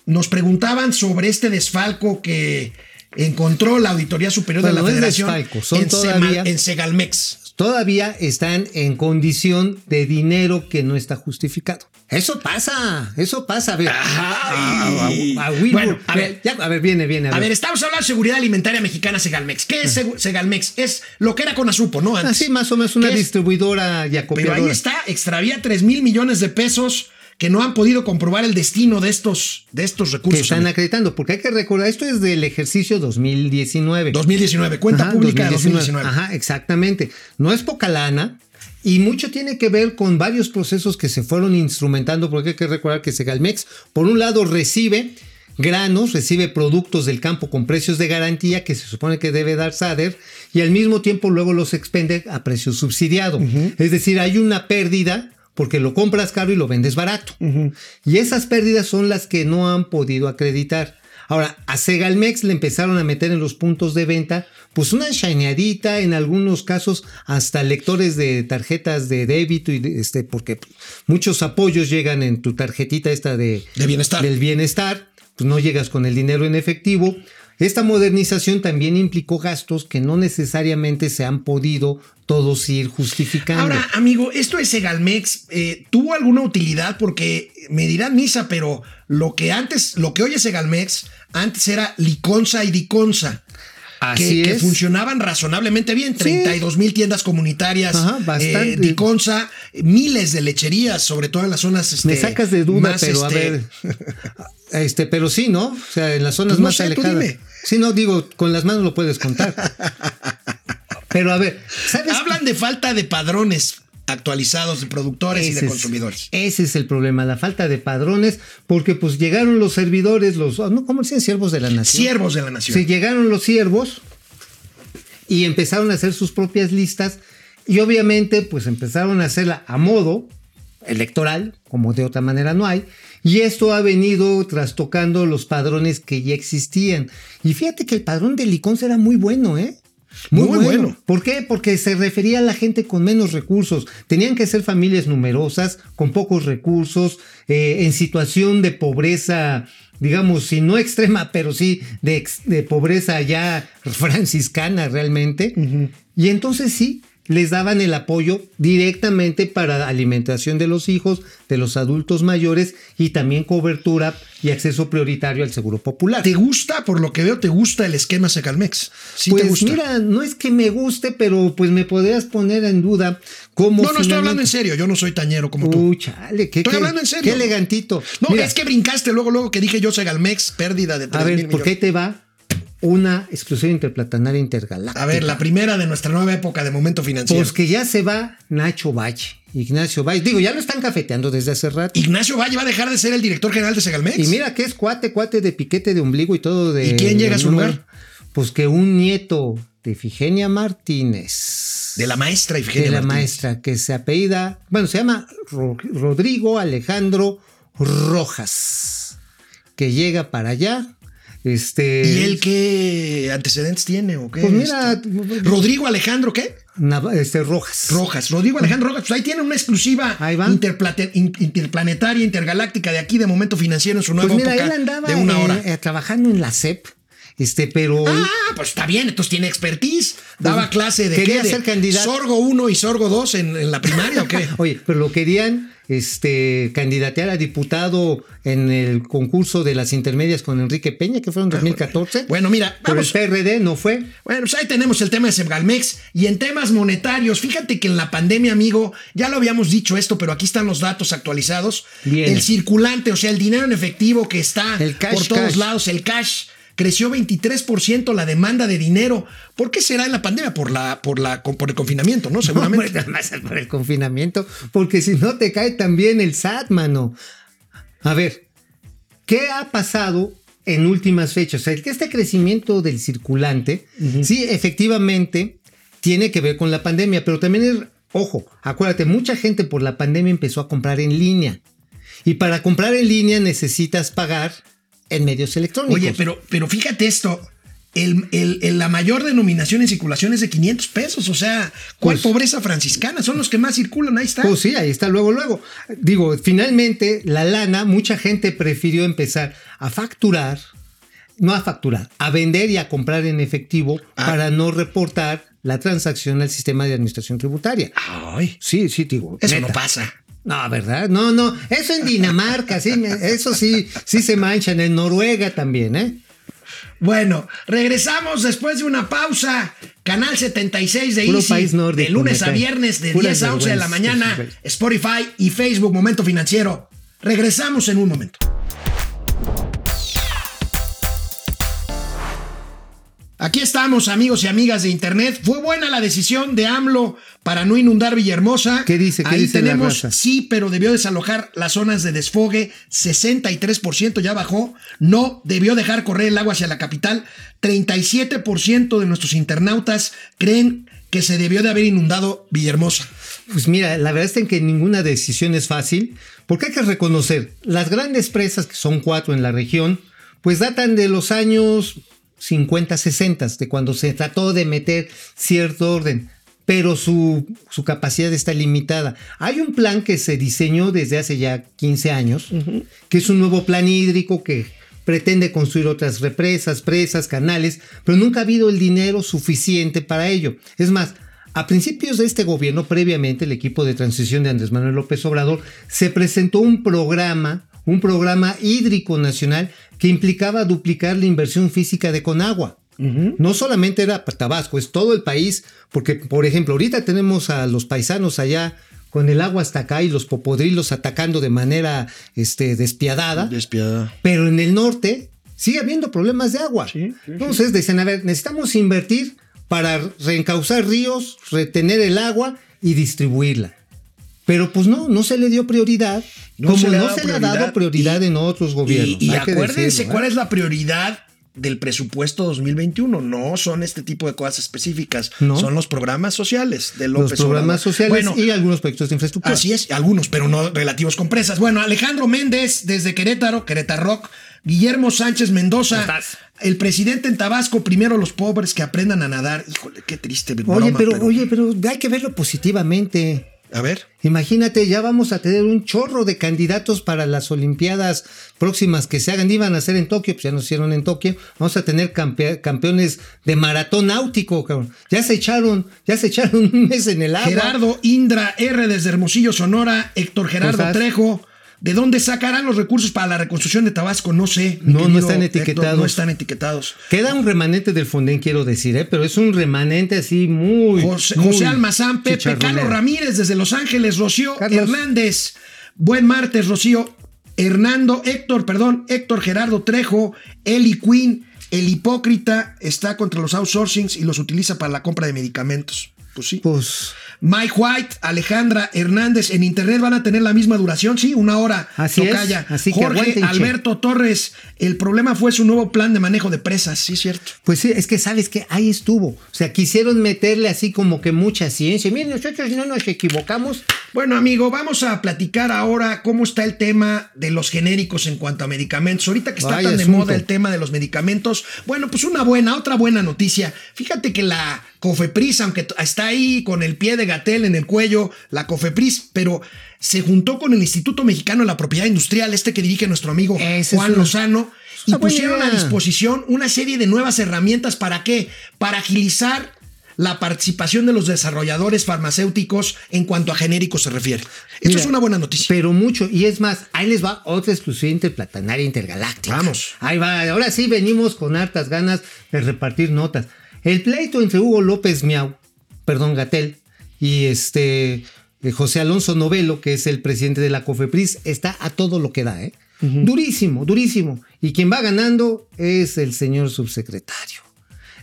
nos preguntaban sobre este desfalco que encontró la Auditoría Superior Bueno, de la Federación desfalco, son en, todavía- en Segalmex. Todavía están en condición de dinero que no está justificado. Eso pasa, eso pasa. A ver, Ay. a- a- a Bueno, a ver. ya, a ver, viene, viene. A ver, estamos hablando de seguridad alimentaria mexicana Segalmex. ¿Qué es Segalmex? Es lo que era con Azupo, ¿no? Antes. Así más o menos una ¿Qué es? distribuidora y Pero acopiadora. ahí está, extravía 3 mil millones de pesos que no han podido comprobar el destino de estos, de estos que recursos. están amigo. acreditando, porque hay que recordar, esto es del ejercicio 2019. 2019, cuenta Ajá, pública de 2019. Ajá, exactamente. No es poca lana. Y mucho tiene que ver con varios procesos que se fueron instrumentando, porque hay que recordar que Segalmex, por un lado, recibe granos, recibe productos del campo con precios de garantía que se supone que debe dar SADER, y al mismo tiempo luego los expende a precio subsidiado. Es decir, hay una pérdida porque lo compras caro y lo vendes barato. Y esas pérdidas son las que no han podido acreditar. Ahora, a Segalmex le empezaron a meter en los puntos de venta, pues una shineadita, en algunos casos hasta lectores de tarjetas de débito, y de- este, porque muchos apoyos llegan en tu tarjetita esta de, De bienestar. del bienestar, pues no llegas con el dinero en efectivo. Esta modernización también implicó gastos que no necesariamente se han podido todos ir justificando. Ahora, amigo, esto de Segalmex eh, tuvo alguna utilidad porque me dirán misa, pero lo que antes, lo que hoy es Segalmex, antes era Liconza y Diconza. Así que, funcionaban razonablemente bien. 32 mil tiendas comunitarias, Ajá, bastante. eh, Diconsa, miles de lecherías, sobre todo en las zonas. este, Me sacas de duda, pero este, a ver. [LAUGHS] Este, pero sí, ¿no? O sea, en las zonas Pues no más sé, tú alejadas. dime. Sí, no, digo, con las manos lo puedes contar. pero a ver, ¿sabes? Hablan de falta de padrones actualizados de productores y de es- consumidores. Ese es el problema, la falta de padrones, porque pues llegaron los servidores, los, no, ¿cómo se dicen? Siervos de la nación. Siervos de la nación. Sí, llegaron los siervos y empezaron a hacer sus propias listas y obviamente pues empezaron a hacerla a modo electoral, como de otra manera no hay, y esto ha venido trastocando los padrones que ya existían. Y fíjate que el padrón de Liconza era muy bueno, ¿eh? Muy, Muy bueno. bueno. ¿Por qué? Porque se refería a la gente con menos recursos. Tenían que ser familias numerosas, con pocos recursos, eh, en situación de pobreza, digamos, si no extrema, pero sí de pobreza ya franciscana realmente. Y entonces sí, les daban el apoyo directamente para alimentación de los hijos, de los adultos mayores y también cobertura y acceso prioritario al seguro popular. ¿Te gusta, por lo que veo, te gusta el esquema Secalmex? Sí pues te gusta. mira, no es que me guste, pero pues me podrías poner en duda cómo. no, no estoy hablando en serio, yo no soy tañero como tú. Uy, chale, qué, Estoy qué- hablando en serio. Qué elegantito. No, Mira, es que brincaste luego, luego que dije yo Segalmex, pérdida de 3 a ver, mil ¿por qué te va una exclusión interplatanaria intergaláctica? A ver, la primera de nuestra nueva época de momento financiero. Pues que ya se va Nacho Valle, Ignacio Valle. Digo, ya lo están cafeteando desde hace rato. Ignacio Valle va a dejar de ser el director general de Segalmex. Y mira que es cuate, cuate de piquete de ombligo y todo de. ¿Y quién llega a su lugar? Pues que un nieto de Ifigenia Martínez. De la maestra Ifigenia de la Martínez. maestra que se apellida, bueno, se llama Ro- Rodrigo Alejandro Rojas, que llega para allá. Este, ¿Y él qué antecedentes tiene o qué? Pues mira, Este, Rodrigo Alejandro, ¿qué? Este, Rojas. Rojas. Rodrigo Alejandro Rojas. Pues ahí tiene una exclusiva interplanetaria, intergaláctica de aquí de momento financiero en su nueva Pues mira, época él andaba de una hora. eh, trabajando en la CEP, este, pero Ah, pues está bien, entonces tiene expertise. Daba Pues, clase de quería qué, de ser candidato. Sorgo 1 y Sorgo 2 en, en la primaria o qué? [LAUGHS] Oye, pero lo querían este, candidatear a diputado en el concurso de las intermedias con Enrique Peña, que fue en 2014. Bueno, mira, Por el vamos. PRD no fue. Bueno, pues ahí tenemos el tema de Segalmex y en temas monetarios, fíjate que en la pandemia, amigo, ya lo habíamos dicho esto, pero aquí están los datos actualizados. Bien. El circulante, o sea, el dinero en efectivo que está El cash, por todos cash. lados, el cash, creció 23% la demanda de dinero. ¿Por qué será en la pandemia? Por la, por la, por el confinamiento, ¿no? [LAUGHS] Seguramente. Nada más por el confinamiento, porque si no te cae también el SAT, mano. A ver, ¿qué ha pasado en últimas fechas? Este crecimiento del circulante, sí, efectivamente, tiene que ver con la pandemia, pero también es, ojo, acuérdate, mucha gente por la pandemia empezó a comprar en línea. Y para comprar en línea necesitas pagar en medios electrónicos. Oye, pero, pero fíjate esto. El, el- el- la mayor denominación en circulación es de 500 pesos. O sea, ¿cuál Pues- pobreza franciscana? Son los que más circulan. Ahí está. Pues sí, ahí está luego, luego. Digo, finalmente la lana, mucha gente prefirió empezar a facturar, no a facturar, a vender y a comprar en efectivo Ah. para no reportar la transacción al sistema de administración tributaria. Ay, Sí, sí, digo. eso neta. no pasa. No, ¿verdad? No, no. Eso en Dinamarca, sí, eso sí, sí se manchan. En Noruega también, ¿eh? Bueno, regresamos después de una pausa. Canal 76 de Puro Easy. país nórdico, de lunes a viernes, de Puras 10 a 11 de la mañana. Spotify y Facebook Momento Financiero. Regresamos en un momento. Aquí estamos, amigos y amigas de Internet. Fue buena la decisión de AMLO para no inundar Villahermosa. ¿Qué dice? ¿Qué Ahí dice la tenemos, raza? sí, pero debió desalojar las zonas de desfogue. 63% ya bajó. No debió dejar correr el agua hacia la capital. 37% de nuestros internautas creen que se debió de haber inundado Villahermosa. Pues mira, la verdad es que ninguna decisión es fácil, porque hay que reconocer, las grandes presas, que son cuatro en la región, pues datan de los años 50, 60, de cuando se trató de meter cierto orden, pero su, su capacidad está limitada. Hay un plan que se diseñó desde hace ya 15 años, que es un nuevo plan hídrico que pretende construir otras represas, presas, canales, pero nunca ha habido el dinero suficiente para ello. Es más, a principios de este gobierno, previamente, el equipo de transición de Andrés Manuel López Obrador se presentó un programa, un programa hídrico nacional que implicaba duplicar la inversión física de Conagua. No solamente era Tabasco, es todo el país, porque por ejemplo, ahorita tenemos a los paisanos allá con el agua hasta acá y los popodrilos atacando de manera este, despiadada. Despiadada. Pero en el norte sigue habiendo problemas de agua. Entonces dicen, a ver, necesitamos invertir para reencauzar ríos, retener el agua y distribuirla. Pero pues no, no se le dio prioridad, No como se le ha no se le ha dado prioridad y- en otros gobiernos. Y, y acuérdense decirlo, ¿eh? cuál es la prioridad del presupuesto 2021. No son este tipo de cosas específicas. No. Son los programas sociales de Los López programas Obrador. sociales Bueno, y algunos proyectos de infraestructura. Así es, algunos, pero no relativos con presas. Bueno, Alejandro Méndez desde Querétaro, Querétaro Rock. Guillermo Sánchez Mendoza, estás? el presidente en Tabasco, primero los pobres que aprendan a nadar. Híjole, qué triste. broma, Oye, pero, oye, pero hay que verlo positivamente. A ver. Imagínate, ya vamos a tener un chorro de candidatos para las Olimpiadas próximas que se hagan. Iban a ser en Tokio, pues ya no se hicieron en Tokio. Vamos a tener campe- campeones de maratón náutico, cabrón. Ya se echaron, ya se echaron [LAUGHS] un mes en el agua. Gerardo Indra R desde Hermosillo, Sonora. Héctor Gerardo. Trejo. ¿De dónde sacarán los recursos para la reconstrucción de Tabasco? No sé. No, no están Héctor, etiquetados. no están etiquetados. Queda un remanente del Fonden, quiero decir, ¿eh? pero es un remanente así muy. José, muy José Almazán, Pepe. Carlos Ramírez desde Los Ángeles, Rocío Carlos. Hernández. Buen martes, Rocío. Hernando, Héctor, perdón, Héctor Gerardo Trejo, Eli Quinn, el hipócrita está contra los outsourcings y los utiliza para la compra de medicamentos. Pues sí. Pues. Mike White, Alejandra Hernández, en internet van a tener la misma duración, sí, una hora. Así es, tocaya. así que Jorge che. Alberto Torres, el problema fue su nuevo plan de manejo de presas, sí, cierto. Pues sí, es que sabes que ahí estuvo. O sea, quisieron meterle así como que mucha ciencia. Miren, nosotros no nos equivocamos. Bueno, amigo, vamos a platicar ahora cómo está el tema de los genéricos en cuanto a medicamentos. Ahorita que está Vaya tan de moda el tema de los medicamentos, bueno, pues una buena, otra buena noticia. Fíjate que la Cofepris, aunque está ahí con el pie de gatel en el cuello, la Cofepris, pero se juntó con el Instituto Mexicano de la Propiedad Industrial, este que dirige nuestro amigo Juan Lozano, y pusieron a disposición una serie de nuevas herramientas. ¿Para qué? Para agilizar la participación de los desarrolladores farmacéuticos en cuanto a genéricos se refiere. Esto Mira, es una buena noticia. Pero mucho. Y es más, ahí les va otra exclusiva interplatanaria intergaláctica. Vamos. Ahí va. Ahora sí venimos con hartas ganas de repartir notas. El pleito entre Hugo López Miau, perdón, Gatel, y este eh, José Alonso Novelo, que es el presidente de la COFEPRIS, está a todo lo que da, ¿eh? Durísimo, durísimo. Y quien va ganando es el señor subsecretario.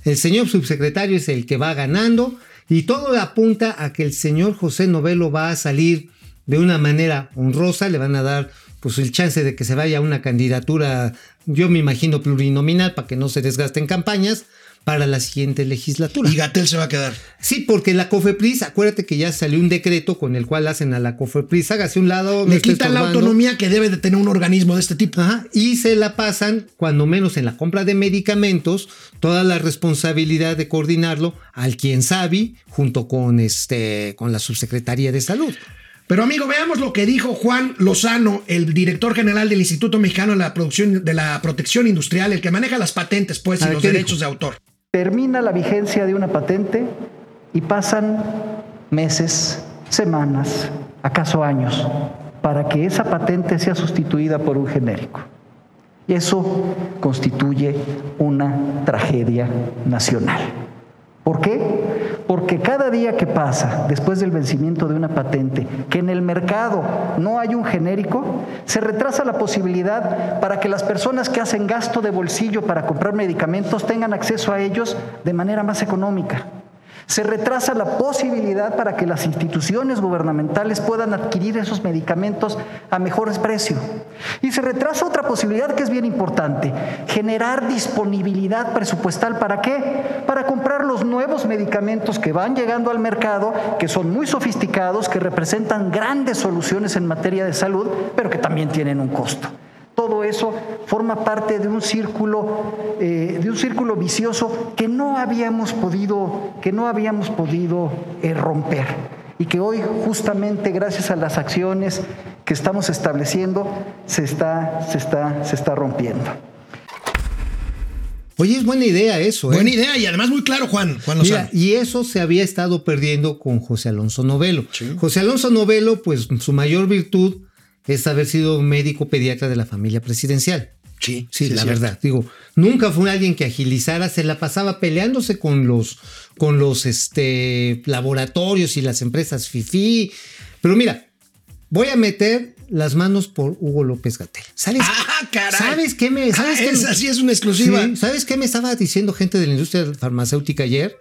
El señor subsecretario es el que va ganando y todo apunta a que el señor José Novelo va a salir de una manera honrosa, le van a dar pues el chance de que se vaya a una candidatura, yo me imagino plurinominal para que no se desgasten campañas para la siguiente legislatura. Y Gatel se va a quedar. Sí, porque la COFEPRIS, acuérdate que ya salió un decreto con el cual hacen a la COFEPRIS, hágase un lado, Le quitan la autonomía que debe de tener un organismo de este tipo. Ajá, y se la pasan, cuando menos en la compra de medicamentos, toda la responsabilidad de coordinarlo al quien sabe, junto con, este, con la subsecretaría de salud. Pero amigo, veamos lo que dijo Juan Lozano, el director general del Instituto Mexicano de la, Producción, de la Protección Industrial, el que maneja las patentes, pues, y los ¿qué derechos dijo? de autor. Termina la vigencia de una patente y pasan meses, semanas, acaso años, para que esa patente sea sustituida por un genérico. Y eso constituye una tragedia nacional. ¿Por qué? Porque cada día que pasa después del vencimiento de una patente, que en el mercado no hay un genérico, se retrasa la posibilidad para que las personas que hacen gasto de bolsillo para comprar medicamentos tengan acceso a ellos de manera más económica. Se retrasa la posibilidad para que las instituciones gubernamentales puedan adquirir esos medicamentos a mejores precios. Y se retrasa otra posibilidad que es bien importante, generar disponibilidad presupuestal. ¿Para qué? Para comprar los nuevos medicamentos que van llegando al mercado, que son muy sofisticados, que representan grandes soluciones en materia de salud, pero que también tienen un costo. Todo eso forma parte de un círculo, eh, de un círculo vicioso que no habíamos podido, que no habíamos podido eh, romper y que hoy justamente gracias a las acciones que estamos estableciendo se está, se está, se está rompiendo. Oye, es buena idea eso, ¿eh? Buena idea y además muy claro, Juan, Juan. Mira, y eso se había estado perdiendo con José Alonso Novelo. José Alonso Novelo, pues su mayor virtud es haber sido médico pediatra de la familia presidencial. Sí, Sí, sí, la verdad. Digo, nunca fue alguien que agilizara, se la pasaba peleándose con los, con los este, laboratorios y las empresas FIFI. Pero mira, voy a meter las manos por Hugo López Gatel. ¿Sabes, Ah, caray. ¿sabes qué me, sabes Ah, qué es- me- así es una exclusiva. Sí, ¿Sabes qué me estaba diciendo gente de la industria farmacéutica ayer?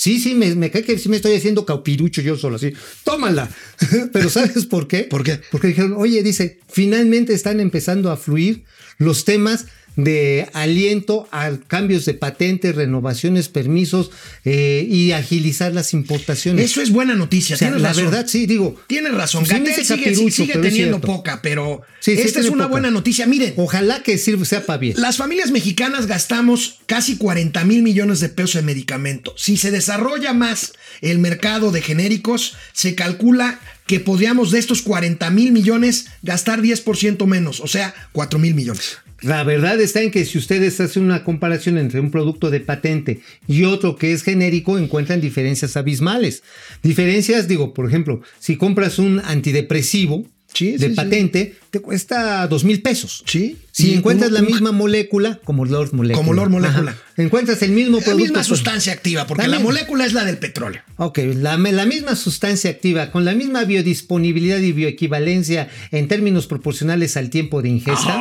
Sí, sí, me, me cae que sí me estoy haciendo caupirucho yo solo, así. Tómala. [LAUGHS] Pero ¿sabes por qué? ¿Por qué? Porque dijeron, oye, dice, finalmente están empezando a fluir los temas de aliento a cambios de patentes, renovaciones, permisos eh, y agilizar las importaciones. Eso es buena noticia. O sea, la razón. verdad, sí, digo. Tienes razón. sí hice sigue, capirucho, sigue pero es teniendo poca, pero Sí, sí esta es una poca. buena noticia. Miren, Ojalá que sirva, sea para bien. Las familias mexicanas gastamos casi 40 mil millones de pesos en medicamento. Si se desarrolla más el mercado de genéricos, se calcula que podríamos de estos 40 mil millones gastar 10% menos, o sea, 4 mil millones. La verdad está en que si ustedes hacen una comparación entre un producto de patente y otro que es genérico, encuentran diferencias abismales. Diferencias, digo, por ejemplo, si compras un antidepresivo Sí, de sí, sí. patente, te cuesta dos mil pesos. Sí. Si encuentras uno- la misma molécula, como Lord Molécula. Como Lord Molécula. Ajá. Encuentras el mismo La producto. misma pues- sustancia activa, porque la molécula es la del petróleo. Ok, la, la misma sustancia activa, con la misma biodisponibilidad y bioequivalencia en términos proporcionales al tiempo de ingesta.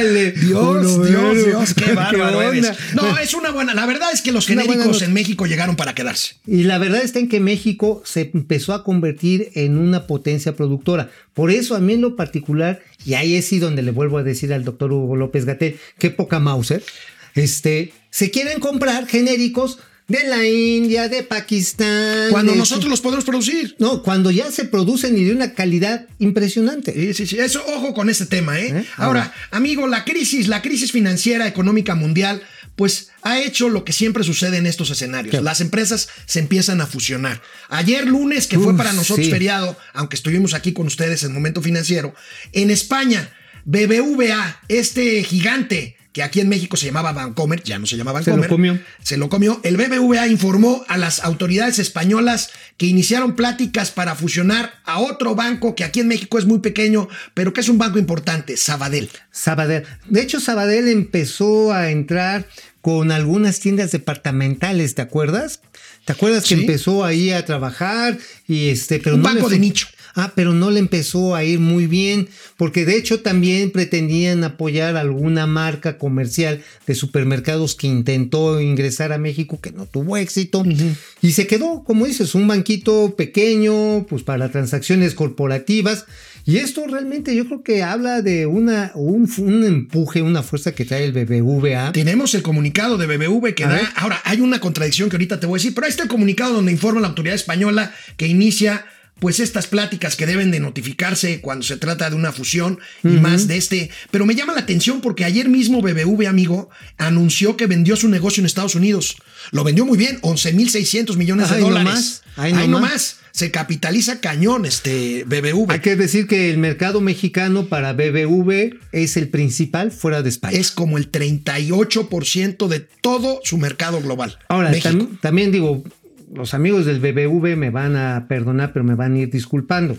¡Órale! Dios, Bueno, Dios. Dios, [LAUGHS] qué bárbaro eres. No, es una buena. La verdad es que los genéricos en México llegaron para quedarse. Y la verdad está en que México se empezó a convertir en una potencia productora. Por eso a mí en lo particular, y ahí es donde le vuelvo a decir al doctor Hugo López Gatel, qué poca Mauser, este, se quieren comprar genéricos de la India, de Pakistán. Cuando de- nosotros los podemos producir. No, cuando ya se producen y de una calidad impresionante. Sí, sí, sí. Eso, ojo con ese tema, ¿eh? ¿Eh? Ahora, amigo, la crisis, la crisis financiera económica mundial, pues ha hecho lo que siempre sucede en estos escenarios. ¿Qué? Las empresas se empiezan a fusionar. Ayer lunes, que fue para nosotros sí. feriado, aunque estuvimos aquí con ustedes en Momento Financiero, en España, BBVA, este gigante que aquí en México se llamaba Bancomer, ya no se llama Se lo comió. Se lo comió. El BBVA informó a las autoridades españolas que iniciaron pláticas para fusionar a otro banco que aquí en México es muy pequeño, pero que es un banco importante, Sabadell. Sabadell. De hecho, Sabadell empezó a entrar con algunas tiendas departamentales, ¿te acuerdas? ¿Te acuerdas que Sí. empezó ahí a trabajar y este, pero Un no banco fue- de nicho. Ah, pero no le empezó a ir muy bien, porque de hecho también pretendían apoyar alguna marca comercial de supermercados que intentó ingresar a México, que no tuvo éxito, y se quedó, como dices, un banquito pequeño, pues para transacciones corporativas. Y esto realmente yo creo que habla de una, un, un empuje, una fuerza que trae el BBVA. Tenemos el comunicado de BBV que A da. ver. Ahora, hay una contradicción que ahorita te voy a decir, pero ahí está el comunicado donde informa la autoridad española que inicia. Pues estas pláticas que deben de notificarse cuando se trata de una fusión y más de este. Pero me llama la atención porque ayer mismo BBV, amigo, anunció que vendió su negocio en Estados Unidos. Lo vendió muy bien, 11.600 millones de dólares. ahí nomás. nomás. Se capitaliza cañón este BBV. Hay que decir que el mercado mexicano para BBV es el principal fuera de España. Es como el 38% de todo su mercado global. Ahora, tam- también digo, los amigos del BBV me van a perdonar, pero me van a ir disculpando.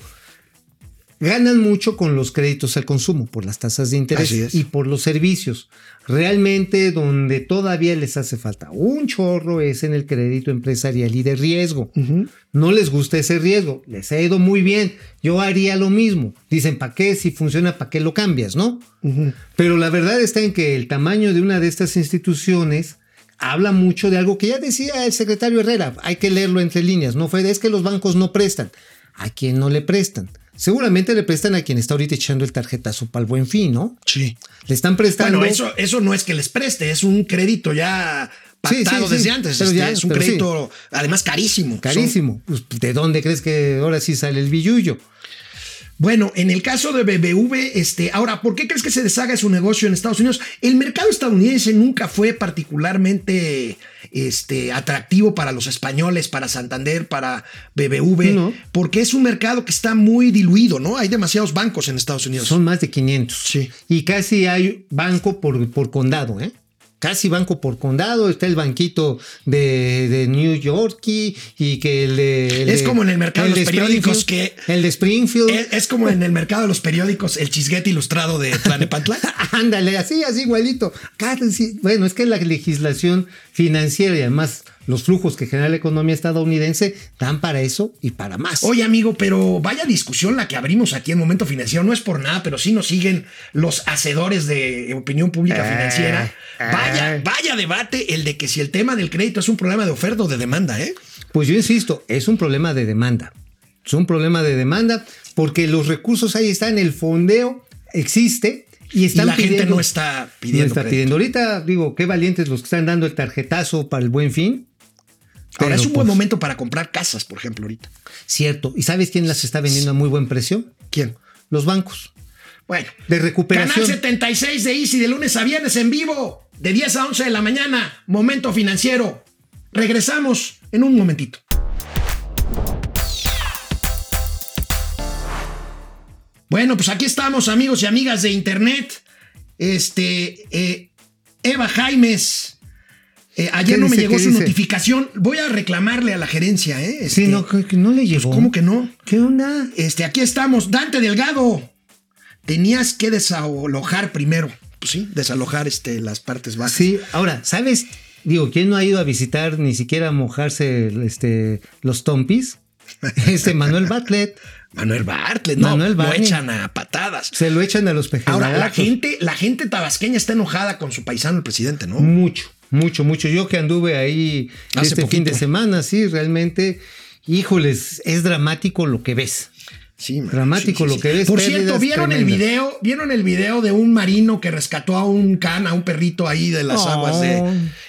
Ganan mucho con los créditos al consumo, por las tasas de interés y por los servicios. Realmente donde todavía les hace falta un chorro es en el crédito empresarial y de riesgo. No les gusta ese riesgo, les ha ido muy bien. Yo haría lo mismo. Dicen, ¿para qué? Si funciona, ¿para qué lo cambias? ¿No? Pero la verdad está en que el tamaño de una de estas instituciones habla mucho de algo que ya decía el secretario Herrera. Hay que leerlo entre líneas. No fue, es que los bancos no prestan. ¿A quién no le prestan? Seguramente le prestan a quien está ahorita echando el tarjetazo para el buen fin, ¿no? Sí. Le están prestando. Bueno, eso, eso no es que les preste, es un crédito ya Sí, sí, pactado sí, desde antes. pero este, ya, es un crédito, además carísimo. Carísimo. Pues, ¿De dónde crees que ahora sí sale el billullo? Bueno, en el caso de BBV, este, ahora, ¿por qué crees que se deshaga su negocio en Estados Unidos? El mercado estadounidense nunca fue particularmente este, atractivo para los españoles, para Santander, para BBV, No. porque es un mercado que está muy diluido, ¿no? Hay demasiados bancos en Estados Unidos. Son más de 500. Sí. Y casi hay banco por, por condado, ¿eh? Casi banco por condado, está el banquito de, de New York y, y que el de... el Es de- como en el mercado el de los periódicos que- El de Springfield. Es, es como en el mercado de los periódicos, el chisguete ilustrado de Tlanepantla. [LAUGHS] Ándale, así, así igualito. Casi, bueno, es que la legislación financiera y además los flujos que genera la economía estadounidense dan para eso y para más. Oye, amigo, pero vaya discusión la que abrimos aquí en Momento Financiero. No es por nada, pero sí nos siguen los hacedores de opinión pública Eh, financiera. Vaya, eh. vaya debate el de que si el tema del crédito es un problema de oferta o de demanda, ¿eh? Pues yo insisto, es un problema de demanda. Es un problema de demanda porque los recursos ahí están, el fondeo existe y Y están la gente pidiendo- no está no pidiendo. está crédito. pidiendo. Ahorita, digo, qué valientes los que están dando el tarjetazo para el buen fin. Ahora es un buen pues, momento para comprar casas, por ejemplo, ahorita. Cierto. ¿Y sabes quién las está vendiendo a muy buen precio? ¿Quién? Los bancos. Bueno, De recuperación. Canal 76 de Easy de lunes a viernes en vivo, de 10 a 11 de la mañana, Momento Financiero. Regresamos en un momentito. Bueno, pues aquí estamos, amigos y amigas de Internet. Este, eh, Eva Jaimes. Eh, ayer ¿Qué no me dice? llegó ¿Qué su dice? notificación. Voy a reclamarle a la gerencia, ¿eh? Sí, Este, no, que- no le llegó. pues, ¿Cómo que no? ¿Qué onda? Este, aquí estamos, Dante Delgado. Tenías que desalojar primero. Pues sí, desalojar este, las partes bajas. Sí, ahora, ¿sabes? Digo, ¿quién no ha ido a visitar ni siquiera a mojarse este, los tompis? [LAUGHS] Este Manuel Bartlett. Manuel Bartlett, no, Manuel lo echan a patadas. Se lo echan a los pejerragatos. Ahora, la gente, la gente tabasqueña está enojada con su paisano, el presidente, ¿no? Mucho, mucho, mucho. Yo que anduve ahí Hace este fin de semana, sí, realmente, híjoles, es dramático lo que ves. Sí, man. Dramático lo que ves, Por cierto, ¿vieron el video? ¿Vieron el video de un marino que rescató a un can, a un perrito ahí de las Oh. aguas de.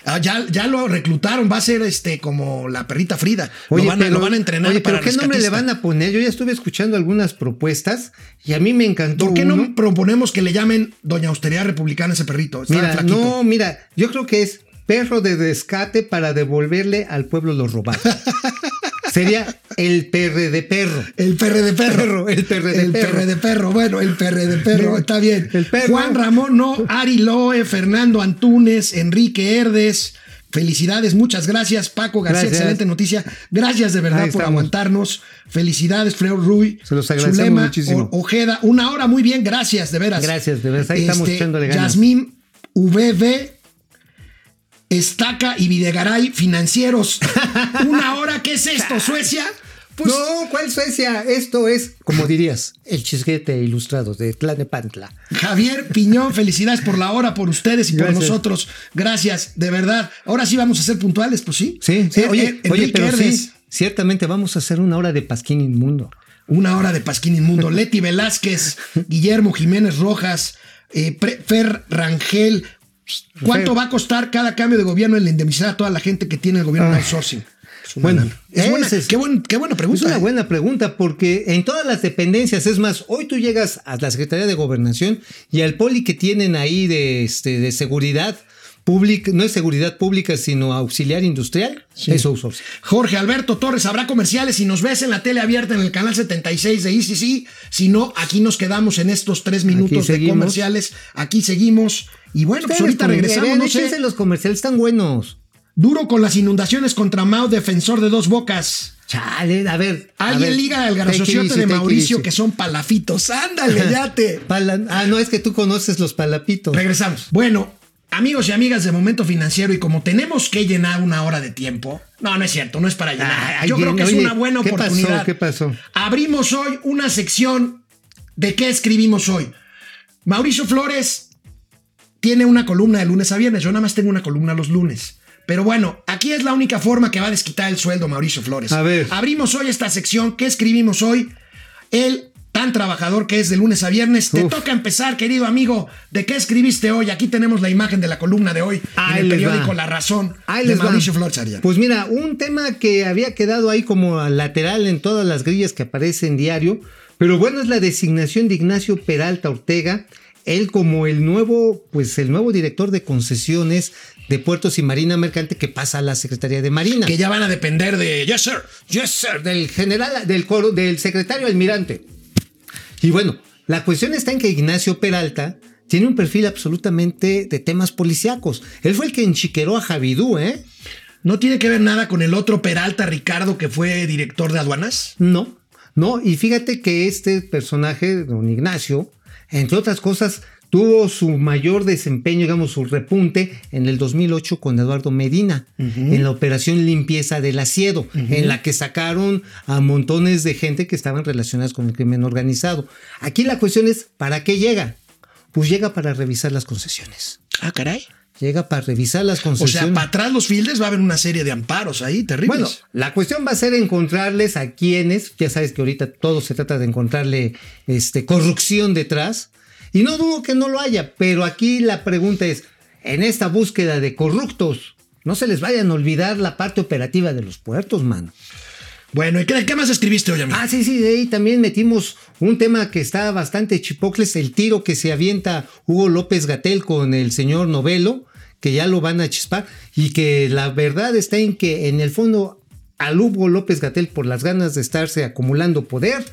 Ah, ya, ya lo reclutaron, va a ser este como la perrita Frida. lo, van a, pero- lo van a entrenar oye, para pero ¿qué nombre le van a poner? Yo ya estuve escuchando algunas propuestas y a mí me encantó. ¿Por qué no proponemos que le llamen Doña Austeridad Republicana a ese perrito? Está Mira, flaquito. no, mira, yo creo que es perro de rescate para devolverle al pueblo lo robado. Sería el perre de perro. El perre de perro. El perre de el perro. perre de perro. Bueno, el perre de perro. Está bien. El perro. Juan Ramón, no. Ari Loe, Fernando Antunes, Enrique Herdes. Felicidades, muchas gracias. Paco García, Gracias. excelente noticia. Gracias de verdad por aguantarnos. Felicidades, Freo Rui. Se los agradecemos Zulema, muchísimo. Ojeda, una hora muy bien, gracias, de veras. Gracias, de veras, ahí estamos echándole ganas. Yasmín VV. Estaca y Videgaray financieros. [LAUGHS] Una hora, ¿qué es esto? ¿Suecia? Pues no, ¿cuál Suecia? Esto es, como dirías, el chisguete ilustrado de Tlanepantla. Javier Piñón, felicidades por la hora, por ustedes y por nosotros. Gracias, de verdad. Ahora sí vamos a ser puntuales, pues sí. Sí, sí, Eh, oye, eh, oye, pero sí, ciertamente vamos a hacer una hora de pasquín inmundo. Una hora de Pasquín Inmundo. [LAUGHS] Leti Velázquez, Guillermo Jiménez Rojas, eh, Fer Rangel. ¿Cuánto va a costar cada cambio de gobierno en la indemnizar a toda la gente que tiene el gobierno en outsourcing? Es una Bueno, es buena, es- qué, buen- qué buena pregunta. Es una eh. buena pregunta porque en todas las dependencias, es más, hoy tú llegas a la Secretaría de Gobernación y al poli que tienen ahí de, este, de seguridad pública, no es seguridad pública, sino auxiliar industrial, es outsourcing. Jorge Alberto Torres, habrá comerciales. Si nos ves en la tele abierta en el canal 76 de ICC, si no, aquí nos quedamos en estos tres minutos de comerciales. Aquí seguimos. Y bueno, pues ahorita regresamos. No sé. los comerciales están buenos. Duro con las inundaciones contra Mao, defensor de dos bocas. Chale, a ver. Alguien liga al easy, de Mauricio que son palafitos. Ándale, ya te. [LAUGHS] Pala- ah, no, es que tú conoces los palapitos. Regresamos. Bueno, amigos y amigas de Momento Financiero, y como tenemos que llenar una hora de tiempo, no, no es cierto, no es para llenar. Ay, Yo creo que es una buena ¿qué pasó? oportunidad. ¿Qué pasó? Abrimos hoy una sección de qué escribimos hoy. Mauricio Flores tiene una columna de lunes a viernes. Yo nada más tengo una columna los lunes. Pero bueno, aquí es la única forma que va a desquitar el sueldo Mauricio Flores. A ver. Abrimos hoy esta sección. ¿Qué escribimos hoy? El tan trabajador que es de lunes a viernes. Te toca empezar, querido amigo. ¿De qué escribiste hoy? Aquí tenemos la imagen de la columna de hoy Ahí en el periódico va. La Razón Ahí de. Mauricio Arias. Pues mira, un tema que había quedado ahí como lateral en todas las grillas que aparece en diario, pero bueno, es la designación de Ignacio Peralta Ortega, él como el nuevo, pues el nuevo director de concesiones de Puertos y Marina Mercante que pasa a la Secretaría de Marina. que ya van a depender de Yes, sir. Yes, sir, del general, del, coro- del secretario almirante. Y bueno, la cuestión está en que Ignacio Peralta tiene un perfil absolutamente de temas policíacos. Él fue el que enchiqueró a Javidú, ¿eh? ¿No tiene que ver nada con el otro Peralta Ricardo que fue director de aduanas? No, no. Y fíjate que este personaje, don Ignacio, entre otras cosas, tuvo su mayor desempeño, digamos, su repunte en el 2008 con Eduardo Medina, en la operación limpieza del asiedo, en la que sacaron a montones de gente que estaban relacionadas con el crimen organizado. Aquí la cuestión es, ¿para qué llega? Pues llega para revisar las concesiones. Ah, caray. Llega para revisar las concesiones. O sea, para atrás los fieldes va a haber una serie de amparos ahí, terribles. Bueno, la cuestión va a ser encontrarles a quienes, ya sabes que ahorita todo se trata de encontrarle este, corrupción detrás, y no dudo que no lo haya, pero aquí la pregunta es, en esta búsqueda de corruptos, no se les vayan a olvidar la parte operativa de los puertos, mano. Bueno, ¿y qué, qué más escribiste hoy, amigo? Ah, sí, sí, de ahí también metimos un tema que está bastante chipocles, el tiro que se avienta Hugo López Gatel con el señor Novelo, que ya lo van a chispar, y que la verdad está en que en el fondo al Hugo López Gatel por las ganas de estarse acumulando poder,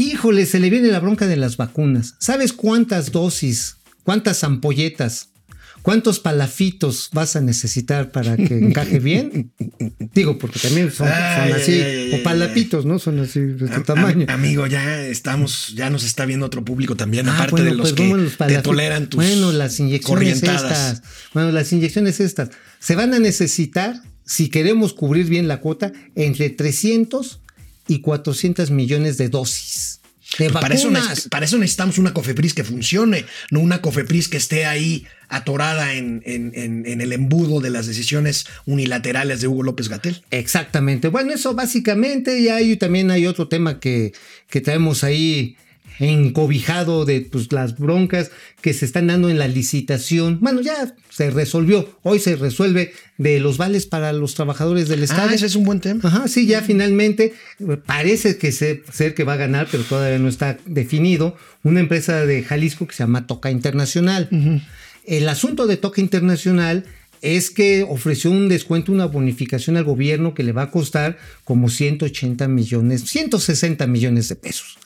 híjole, se le viene la bronca de las vacunas. ¿Sabes cuántas dosis, cuántas ampolletas, cuántos palafitos vas a necesitar para que [LAUGHS] encaje bien? Digo, porque también son, así, o palapitos, ¿no? Son así de este tamaño. Am- amigo, ya estamos, ya nos está viendo otro público también, Ah, aparte bueno, de los pues, que los te palafitos. toleran tus Bueno, las inyecciones estas. Bueno, las inyecciones estas. Se van a necesitar, si queremos cubrir bien la cuota, entre 300 y 400 millones de dosis. De Para eso, para eso necesitamos una COFEPRIS que funcione, no una COFEPRIS que esté ahí atorada en, en- en- en el embudo de las decisiones unilaterales de Hugo López Gatel. Exactamente. Bueno, eso básicamente. Y hay, también hay otro tema que, que traemos ahí encobijado de pues, las broncas que se están dando en la licitación. Bueno, ya se resolvió. Hoy se resuelve de los vales para los trabajadores del Estado. Ah, ese es un buen tema. Ajá, sí, ya finalmente parece que se- ser que va a ganar, pero todavía no está definido. Una empresa de Jalisco que se llama Toca Internacional. El asunto de Toca Internacional es que ofreció un descuento, una bonificación al gobierno que le va a costar como 180 millones, 160 millones de pesos.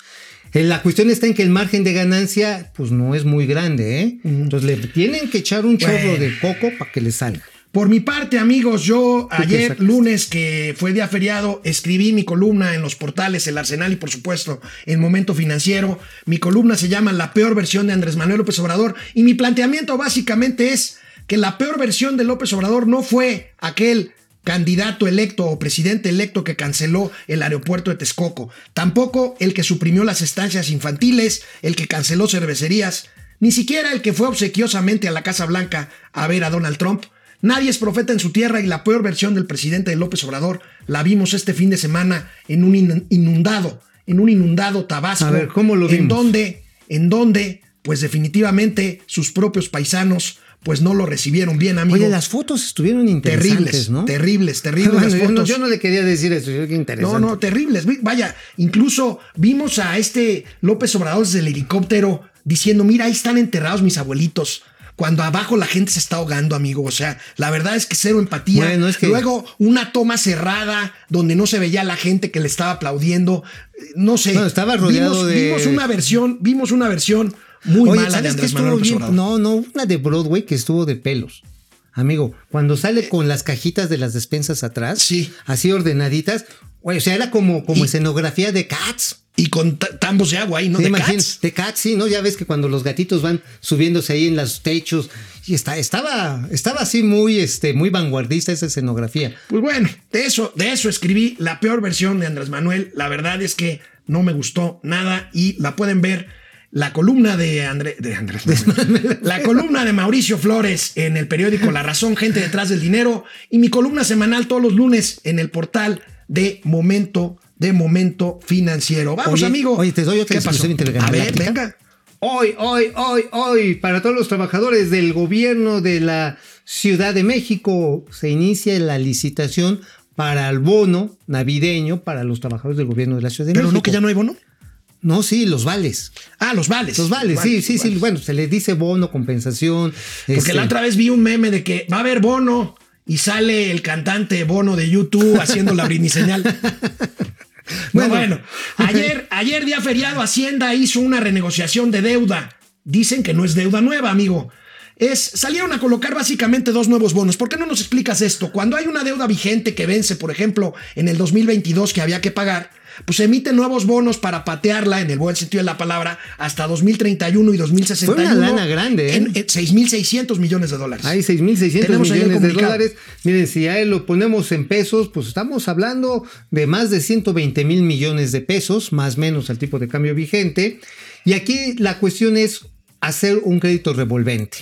Eh, La cuestión está en que el margen de ganancia pues no es muy grande, ¿eh? Entonces le tienen que echar un chorro Bueno. de coco para que le salga. Por mi parte, amigos, yo ¿Tú qué ayer lunes, que fue día feriado, escribí mi columna en los portales El Arsenal y, por supuesto, en Momento Financiero. Mi columna se llama La peor versión de Andrés Manuel López Obrador. Y mi planteamiento básicamente es que la peor versión de López Obrador no fue aquel candidato electo o presidente electo que canceló el aeropuerto de Texcoco. Tampoco el que suprimió las estancias infantiles, el que canceló cervecerías, ni siquiera el que fue obsequiosamente a la Casa Blanca a ver a Donald Trump. Nadie es profeta en su tierra y la peor versión del presidente de López Obrador la vimos este fin de semana en un in- inundado, en un inundado Tabasco. A ver, ¿cómo lo En donde, en donde, pues definitivamente sus propios paisanos, pues no lo recibieron bien, amigo. Oye, las fotos estuvieron interesantes, terribles, ¿no? terribles, terribles Bueno, las yo, no, fotos. yo no le quería decir eso, yo qué interesante. No, no, terribles. Vaya, incluso vimos a este López Obrador desde el helicóptero diciendo, mira, ahí están enterrados mis abuelitos. Cuando abajo la gente se está ahogando, amigo. O sea, la verdad es que cero empatía. Bueno, es que- Luego, una toma cerrada donde no se veía a la gente que le estaba aplaudiendo. Eh, No sé. Bueno, estaba rodeado vimos, de- Vimos una versión, vimos una versión muy Oye, mala de ¿sabes qué Andrés Manuel bien? No, no, una de Broadway que estuvo de pelos. Amigo, cuando sale con las cajitas de las despensas atrás, Sí. así ordenaditas, o sea, era como, como Y- escenografía de Cats. Y con ta- tambos de agua ahí, ¿no? ¿Te de imaginas? Cats. De Cats, sí, ¿no? Ya ves que cuando los gatitos van subiéndose ahí en los techos, y está, estaba, estaba así muy, este, muy vanguardista esa escenografía. Pues bueno, de eso, de eso escribí la peor versión de Andrés Manuel. La verdad es que no me gustó nada y la pueden ver la columna de, André- de Andrés la columna de Mauricio Flores en el periódico La Razón, gente detrás del dinero y mi columna semanal todos los lunes en el portal de Momento de Momento Financiero. Vamos, Oye, amigo. oye, te doy otra ¿Qué pasó? A ver, venga. Hoy, hoy, hoy, hoy, para todos los trabajadores del gobierno de la Ciudad de México, se inicia la licitación para el bono navideño para los trabajadores del gobierno de la Ciudad de Pero México. no que ya no hay bono. No, sí, los vales. Ah, los vales. Los vales, sí, Vales, sí, sí. Bueno, se le dice bono, compensación. Porque este, la otra vez vi un meme de que va a haber bono y sale el cantante bono de YouTube haciendo la Britney señal. Bueno. [LAUGHS] Bueno, bueno, ayer, ayer día feriado Hacienda hizo una renegociación de deuda dicen que no es deuda nueva, amigo. Es, salieron a colocar básicamente dos nuevos bonos. ¿Por qué no nos explicas esto? Cuando hay una deuda vigente que vence, por ejemplo, en el 2022 que había que pagar, pues se emiten nuevos bonos para patearla, en el buen sentido de la palabra, hasta 2031 y 2061. Fue una lana grande, ¿eh? En, 6.600 millones de dólares. Hay 6.600 millones de dólares. Miren, si a él lo ponemos en pesos, pues estamos hablando de más de 120 mil millones de pesos, más o menos al tipo de cambio vigente. Y aquí la cuestión es hacer un crédito revolvente.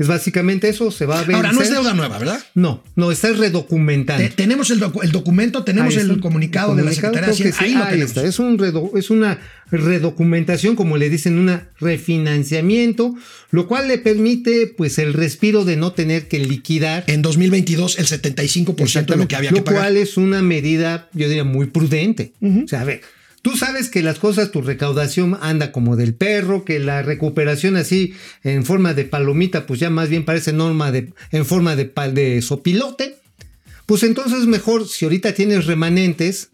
Es básicamente eso, se va a ver. Ahora, no es deuda nueva, ¿verdad? No, no, está redocumentando. tenemos el, documento, tenemos el comunicado, de la Secretaría Ahí, ahí está, es, un es una redocumentación, como le dicen, un refinanciamiento, lo cual le permite pues el respiro de no tener que liquidar. En 2022 el 75% de lo que había que pagar. Lo cual es una medida, yo diría, muy prudente. O sea, a ver, Tú sabes que las cosas, tu recaudación anda como del perro, que la recuperación así en forma de palomita, pues ya más bien parece norma de, en forma de, de sopilote. Pues entonces mejor, si ahorita tienes remanentes,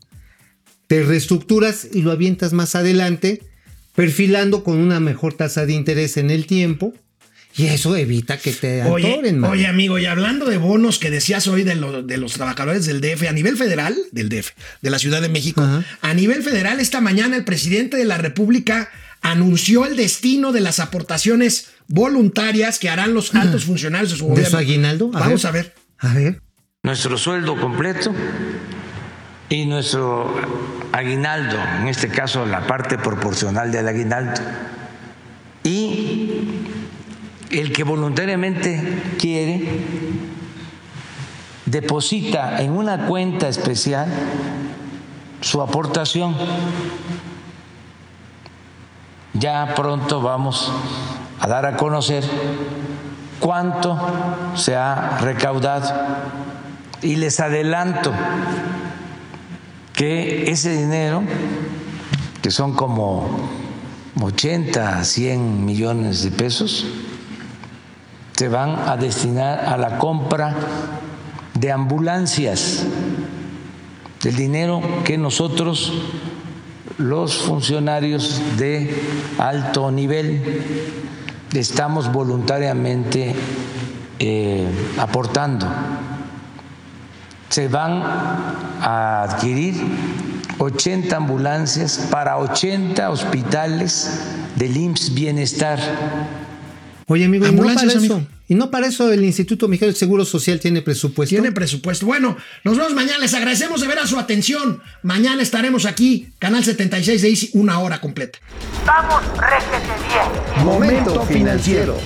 te reestructuras y lo avientas más adelante, perfilando con una mejor tasa de interés en el tiempo y eso evita que te atoren, oye, oye, amigo, y hablando de bonos que decías hoy de, de, los trabajadores del DF, a nivel federal, del DF, de la Ciudad de México, a nivel federal, esta mañana el presidente de la República anunció el destino de las aportaciones voluntarias que harán los altos funcionarios de su gobierno. ¿De su aguinaldo? Vamos a ver. A ver. Nuestro sueldo completo y nuestro aguinaldo, en este caso la parte proporcional del aguinaldo. Y el que voluntariamente quiere deposita en una cuenta especial su aportación. Ya pronto vamos a dar a conocer cuánto se ha recaudado y les adelanto que ese dinero, que son como 80, 100 millones de pesos, se van a destinar a la compra de ambulancias, del dinero que nosotros, los funcionarios de alto nivel, estamos voluntariamente eh, aportando. Se van a adquirir 80 ambulancias para 80 hospitales del IMSS Bienestar Oye, amigo, y no para eso. Y no para eso el Instituto Mexicano del Seguro Social tiene presupuesto. Tiene presupuesto. Bueno, nos vemos mañana. Les agradecemos de ver a su atención. Mañana estaremos aquí, Canal 76 de Easy, una hora completa. Vamos, réjete bien. Momento financiero.